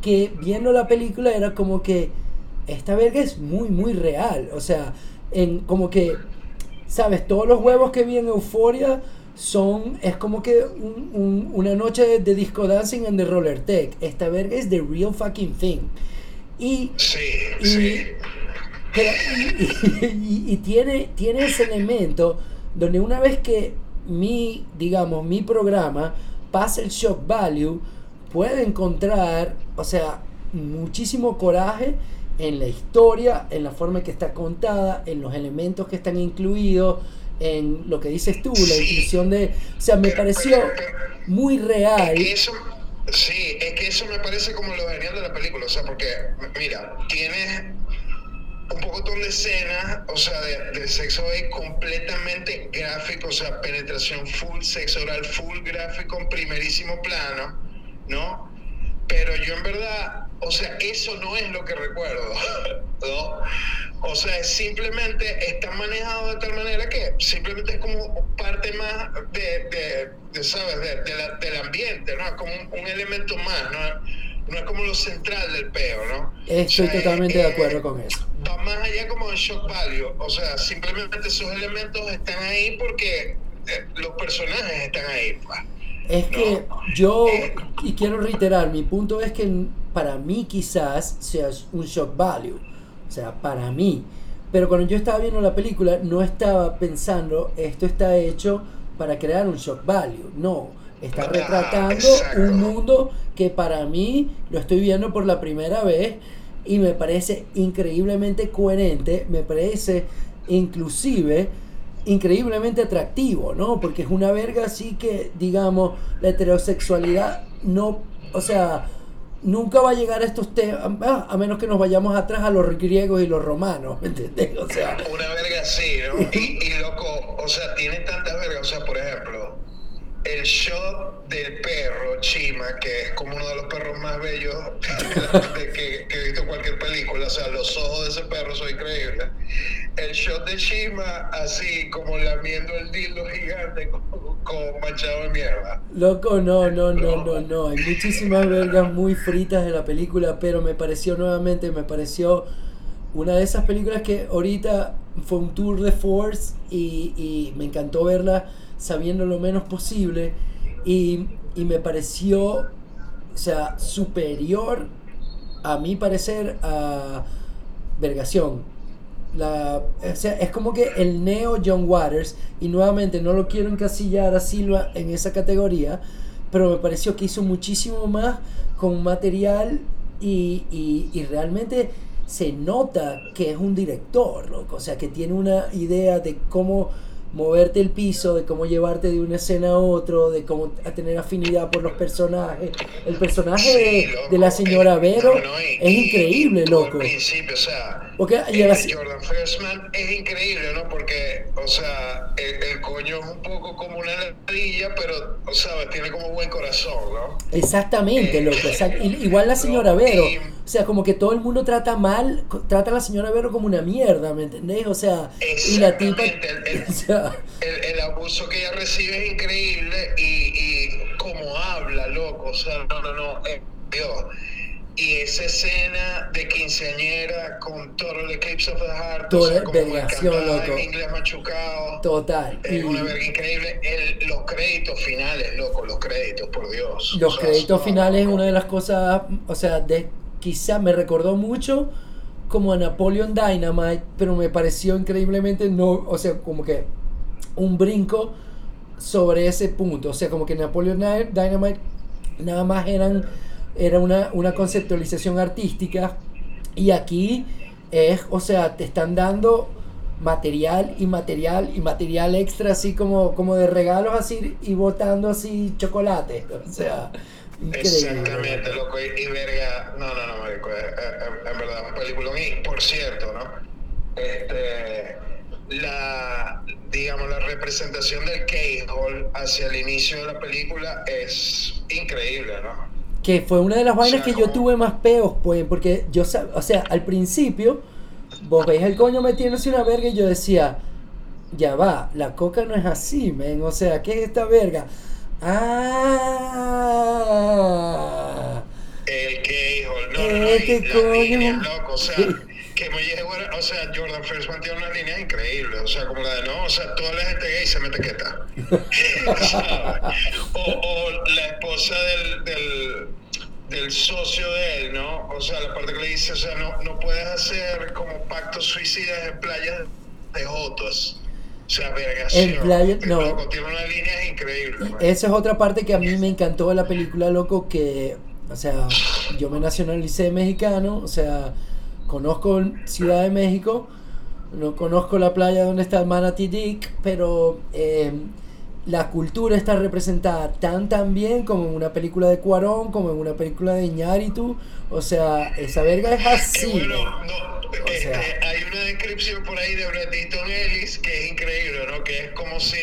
S2: que viendo la película era como que esta verga es muy, muy real, o sea, en como que, ¿sabes? Todos los huevos que vi en Euforia son, es como que una noche de, disco dancing en the roller tech. Esta verga es the real fucking thing. Y, y, tiene, tiene ese elemento donde una vez que mi, digamos, mi programa pasa el shock value, puede encontrar, o sea, muchísimo coraje en la historia, en la forma en que está contada, en los elementos que están incluidos, en lo que dices tú, la inclusión de... O sea, me pareció muy real.
S3: Sí, es que eso me parece como lo genial de la película, o sea, porque, mira, tiene un poco de escenas, o sea, de, sexo ahí completamente gráfico, o sea, penetración full, sexo oral full gráfico en primerísimo plano, ¿no? Pero yo en verdad, o sea, eso no es lo que recuerdo, ¿no? O sea, simplemente está manejado de tal manera que simplemente es como parte más de, de, ¿sabes? del ambiente, ¿no? Es como un, elemento más, ¿no? No es como lo central del peo, ¿no?
S2: Estoy totalmente de acuerdo con eso.
S3: Va más allá como de shock value. O sea, simplemente esos elementos están ahí porque eh, los personajes están ahí, pues.
S2: Es que yo, eh, y quiero reiterar, mi punto es que para mí quizás sea un shock value o sea, para mí. Pero cuando yo estaba viendo la película, no estaba pensando, esto está hecho para crear un shock value. No, está retratando un mundo que para mí lo estoy viendo por la primera vez y me parece increíblemente coherente, me parece inclusive increíblemente atractivo, ¿no? Porque es una verga así que, digamos, la heterosexualidad no, o sea, nunca va a llegar a estos temas, ah, a menos que nos vayamos atrás a los griegos y los romanos, ¿me entiendes?
S3: O sea, una verga así, ¿no? Y, y loco, o sea, tiene tantas vergas, o sea, por ejemplo, el shot del perro Chima, que es como uno de los perros más bellos que, que, he visto en cualquier película, o sea, los ojos de ese perro son increíbles. El shot de Chima, así como lamiendo el dildo gigante con, manchado de mierda.
S2: Loco, no, no, no, no, no. Hay muchísimas vergas muy fritas de la película, pero me pareció nuevamente, me pareció una de esas películas que ahorita fue un tour de force y, y me encantó verla sabiendo lo menos posible y, y me pareció, o sea, superior a mi parecer a Vergación. La, o sea, es como que el neo John Waters, y nuevamente no lo quiero encasillar a Silva en esa categoría, pero me pareció que hizo muchísimo más con material y, y, y realmente se nota que es un director, loco. O sea, que tiene una idea de cómo moverte el piso, de cómo llevarte de una escena a otro, de cómo tener afinidad por los personajes. El personaje
S3: Sí,
S2: de,
S3: loco,
S2: de la señora
S3: eh,
S2: Vero
S3: no, no, y-
S2: es increíble, loco.
S3: principio, o sea,
S2: Porque- y
S3: eh,
S2: a la-
S3: Jordan Firstman es increíble, ¿no? Porque, o sea, el, el coño es un poco como una ladilla, pero, o sea, tiene como buen corazón, ¿no?
S2: Exactamente, loco. exact- i- Igual la señora
S3: No,
S2: Vero.
S3: y-
S2: O sea, como que todo el mundo trata mal, trata a la señora Vero como una mierda, ¿me entendés? O sea, y la tipa...
S3: El- el-
S2: O sea,
S3: El, el abuso que ella recibe es increíble y, y como habla, loco, o sea, no, no, no, eh, Dios. Y esa escena de quinceañera con Total Eclipse of the Heart,
S2: Toda
S3: o sea, como
S2: vergación,
S3: cantada
S2: loco.
S3: en inglés machucado,
S2: total.
S3: es una verga increíble. El, los créditos finales, loco, los créditos, por Dios.
S2: los
S3: O sea,
S2: créditos
S3: no,
S2: finales es una de las cosas, o sea, de, quizá me recordó mucho como a Napoleon Dynamite, pero me pareció increíblemente no, o sea, como que un brinco sobre ese punto, o sea, como que Napoleon Dy- Dynamite nada más eran era una, una conceptualización artística y aquí es, o sea, te están dando material y material y material extra así como, como de regalos así y botando así chocolate, o sea.
S3: Exactamente, loco, y, y verga, no, no, no, marico, eh, en verdad, un peliculón, por cierto, ¿no? Este, la, digamos, la representación del K-Hole hacia el inicio de la película es increíble, ¿no?
S2: Que fue una de las vainas
S3: sea,
S2: que yo tuve más peos, pues, porque yo, o sea, al principio, vos veis el coño metiéndose una verga y yo decía, ya va, la coca no es así, men, o sea, ¿qué es esta verga? Ah,
S3: El K-Hole, no, no, no,
S2: Este
S3: y las
S2: coño.
S3: líneas, loco, o sea, que me llegue, bueno, o sea, Jordan Firstman tiene unas líneas increíbles, o sea, como la de, no, o sea, toda la gente gay se mete. ¿Sabes? o, o la esposa del, del, del socio de él, ¿no? O sea, la parte que le dice, o sea, no, no puedes hacer como pactos suicidas en playas de jotos. O sea, vergación.
S2: En playa- no.
S3: Loco, tiene unas líneas increíbles. man.
S2: Esa es otra parte que a mí me encantó de la película, loco, que, o sea, yo me nacionalicé mexicano, o sea, conozco Ciudad de México, no conozco la playa donde está Manatee Dick, pero eh, la cultura está representada tan tan bien como en una película de Cuarón, como en una película de Iñárritu, o sea, esa verga es así.
S3: bueno,
S2: ¿no?
S3: este,
S2: sea-
S3: hay una descripción por ahí de Bret Easton Ellis que es increíble, ¿no? Que es como si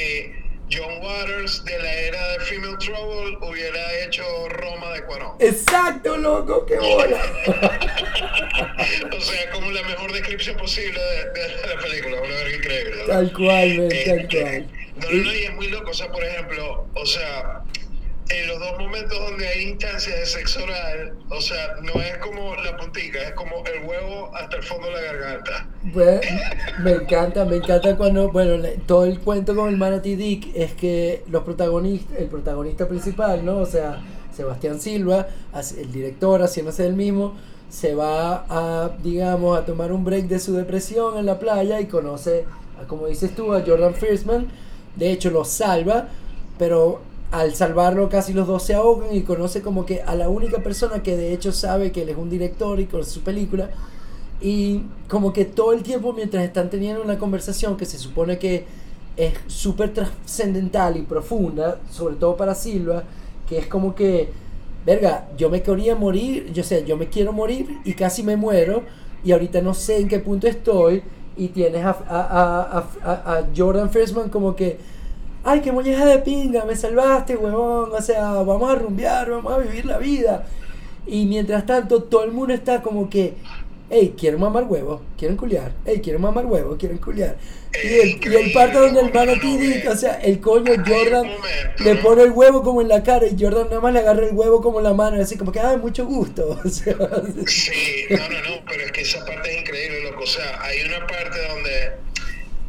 S3: John Waters de la era de Female Trouble hubiera hecho Roma de Cuarón.
S2: Exacto, loco, qué bola.
S3: O sea, como la mejor descripción posible de, de la película, una verga increíble. ¿no?
S2: Tal cual, tal
S3: Este,
S2: cual.
S3: No, no, y es muy loco. O sea, por ejemplo, o sea, en los dos momentos donde hay instancias de sexo oral, o sea, no es como la puntica, es como el huevo hasta el fondo de la garganta.
S2: Me encanta, me encanta cuando, bueno, todo el cuento con el Manatee Dick es que los protagonistas, el protagonista principal, ¿no? O sea, Sebastián Silva, el director haciéndose el mismo, se va a, digamos, a tomar un break de su depresión en la playa y conoce, como dices tú, a Jordan Firstman. De hecho, lo salva, pero al salvarlo casi los dos se ahogan y conoce como que a la única persona que de hecho sabe que él es un director y conoce su película. Y como que todo el tiempo mientras están teniendo una conversación que se supone que es súper trascendental y profunda, sobre todo para Silva, que es como que, verga, yo me quería morir, yo sé, yo me quiero morir y casi me muero y ahorita no sé en qué punto estoy y tienes a, a, a, Jordan Firstman como que, ay, qué molleja de pinga, me salvaste, huevón, o sea, vamos a rumbear, vamos a vivir la vida. Y mientras tanto, todo el mundo está como que, hey, quieren mamar huevo, quieren culiar, hey, quieren mamar huevo, quieren culiar. Y el, y el parte donde el Manatee Dick, o sea, el coño Jordan le pone el huevo como en la cara y Jordan nada más le agarra el huevo como en la mano y así como que, ay, mucho gusto. O sea,
S3: Sí, no, no, no, pero es que esa parte es increíble, loco. O sea, hay una parte donde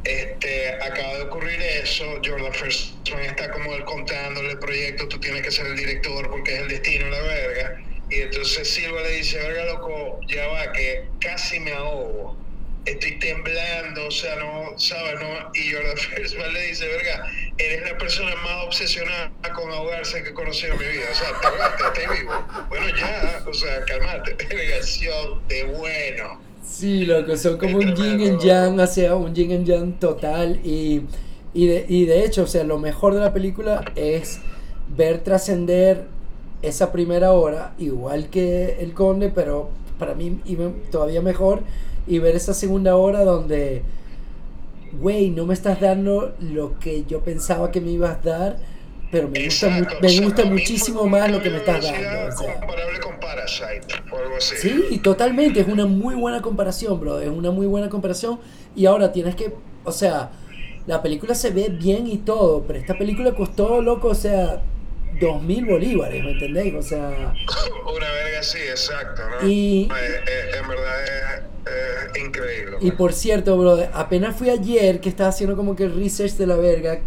S3: este, acaba de ocurrir eso, Jordan Firstman está como él contándole el proyecto, tú tienes que ser el director porque es el destino, la verga. Y entonces Silva le dice, verga, loco, ya va, que casi me ahogo. estoy temblando, o sea, no, ¿sabes? No? Y Jordan Firstman le dice, verga, eres la persona más obsesionada con ahogarse que he conocido en mi vida, o sea, te vivo. Bueno, ya, o sea, calmate, vergación de bueno.
S2: Sí, loco, son como un yin and yang, o sea, un yin and yang total y, y, de, y de hecho, o sea, lo mejor de la película es ver trascender esa primera hora, igual que El Conde, pero para mí todavía mejor, y ver esa segunda hora donde, güey, no me estás dando lo que yo pensaba que me ibas a dar, pero me gusta, me gusta muchísimo más lo que me estás dando.
S3: comparable con Parasite o algo así.
S2: Sí, totalmente, es una muy buena comparación, bro, es una muy buena comparación, y ahora tienes que, o sea, la película se ve bien y todo, pero esta película costó, loco, o sea, dos mil bolívares, ¿me entendéis? O sea...
S3: Una verga sí, exacto, ¿no? Y... Eh, eh, en verdad es increíble.
S2: Y por cierto, bro, apenas fui ayer que estaba haciendo como que el research de la verga,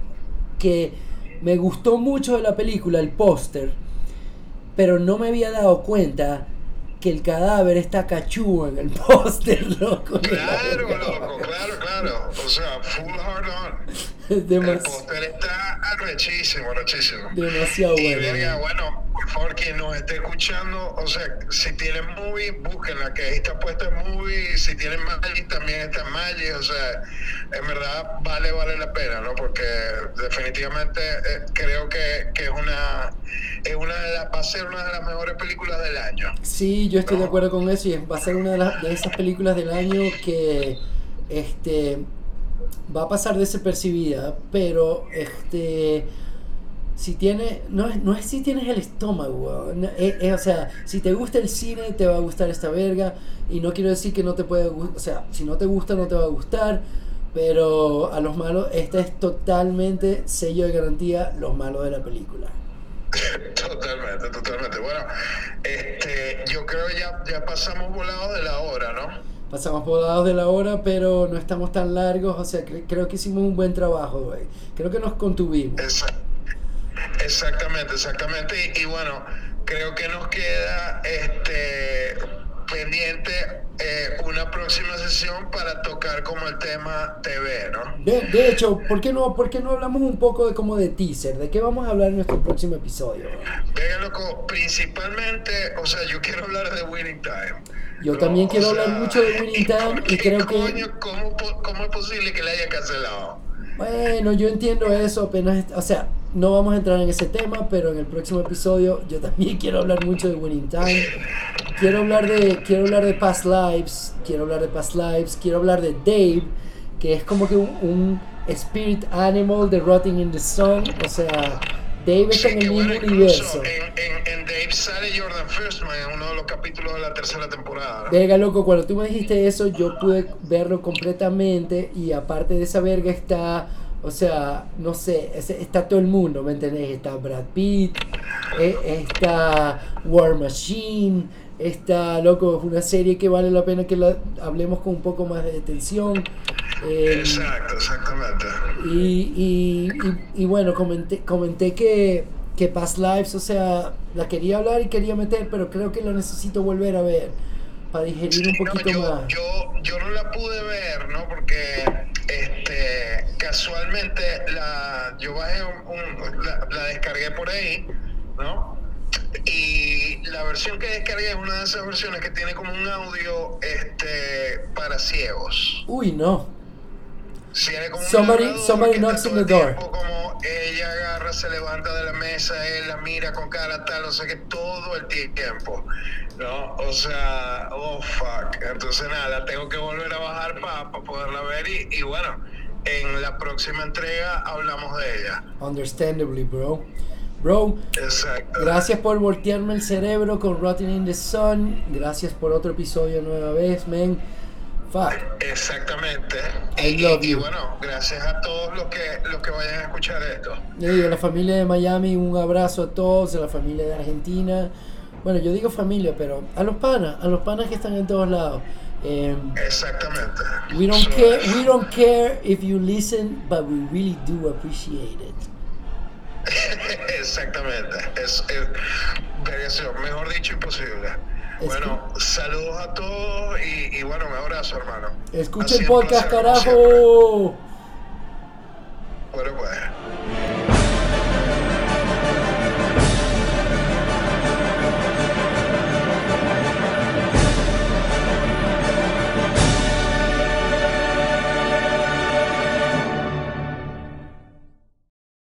S2: que me gustó mucho de la película, el póster, pero no me había dado cuenta que el cadáver está cachúo en el póster,
S3: loco. Claro, loco, claro, claro. O sea, full hard on. El póster está arrechísimo, arrechísimo.
S2: Demasiado
S3: y bueno. bueno, por favor, quien nos esté escuchando, o sea, si tienen movie, búsquenla, que ahí está puesta en movie. Si tienen Magic, también está en Magic. O sea, en verdad vale, vale la pena, ¿no? Porque definitivamente eh, creo que, que, es una, es una de las, va a ser una de las mejores películas del año.
S2: Sí, yo estoy de acuerdo con eso y va a ser una de, las, de esas películas del año que este va a pasar desapercibida, pero este si tiene no es, no es si tienes el estómago, o sea, si te gusta el cine te va a gustar esta verga y no quiero decir que no te puede gustar, o sea, si no te gusta no te va a gustar, pero a los malos este es totalmente sello de garantía los malos de la película.
S3: Totalmente, totalmente. Bueno, este, yo creo ya ya pasamos volado de la hora, ¿no?
S2: pasamos por lados de la hora, pero no estamos tan largos, o sea, creo que hicimos un buen trabajo, güey. Creo que nos contuvimos.
S3: Exactamente, exactamente. Y, bueno, creo que nos queda este pendiente eh, una próxima sesión para tocar como el tema TV, ¿no?
S2: De, hecho, ¿por qué, no, ¿por qué no hablamos un poco de como de teaser? ¿De qué vamos a hablar en nuestro próximo episodio?
S3: Venga, loco, principalmente, o sea, yo quiero hablar de Winning Time.
S2: Yo también quiero hablar mucho de Winning Time y creo que...
S3: ¿cómo, ¿Cómo es posible que le haya cancelado?
S2: Bueno, yo entiendo eso, apenas... O sea, no vamos a entrar en ese tema, pero en el próximo episodio yo también quiero hablar mucho de Winning Time. Quiero hablar de, quiero hablar de Past Lives, quiero hablar de Past Lives, quiero hablar de Dave, que es como que un, un spirit animal de Rotting in the Sun, o sea Dave está en el mismo universo.
S3: En, en, Dave sale Jordan Firstman en uno de los capítulos de la tercera temporada.
S2: Verga, loco, cuando tú me dijiste eso, yo pude verlo completamente. Y aparte de esa verga está. O sea, no sé, está todo el mundo, ¿me entendés? Está Brad Pitt, eh, está War Machine, está, loco, es una serie que vale la pena que la hablemos con un poco más de detención.
S3: Em, Exacto, exactamente.
S2: Y, y, bueno, comenté, comenté que, que Past Lives, o sea, la quería hablar y quería meter, pero creo que lo necesito volver a ver para digerir un poquito
S3: yo,
S2: más.
S3: Yo, yo no la pude ver, ¿no? Porque este, casualmente la, yo bajé un, la, la descargué por ahí, ¿no? Y la versión que descargué es una de esas versiones que tiene como un audio este, para ciegos.
S2: Uy, no.
S3: Tiene como
S2: somebody somebody knocks on the door.
S3: Como ella agarra, se levanta de la mesa, él la mira con cara tal, o sea que todo el tiempo. ¿no? O sea, oh fuck. Entonces nada, la tengo que volver a bajar para poderla ver y, y bueno, en la próxima entrega hablamos de ella.
S2: Understandably, bro. Bro, gracias por voltearme el cerebro con Rotting in the Sun. Gracias por otro episodio nueva vez, man. Fuck.
S3: Exactamente. y, bueno, gracias a todos los que, los que vayan a escuchar esto.
S2: Y a la familia de Miami, un abrazo a todos, a la familia de Argentina. Bueno, yo digo familia, pero a los panas, a los panas que están en todos lados.
S3: Em, Exactamente.
S2: We don't care. We don't care if you listen, but we really do appreciate it.
S3: Exactamente. Es, es, variación, mejor dicho, imposible. Bueno, saludos a todos y, y bueno, un abrazo, hermano.
S2: Escuchen el podcast, carajo. Bueno, pues.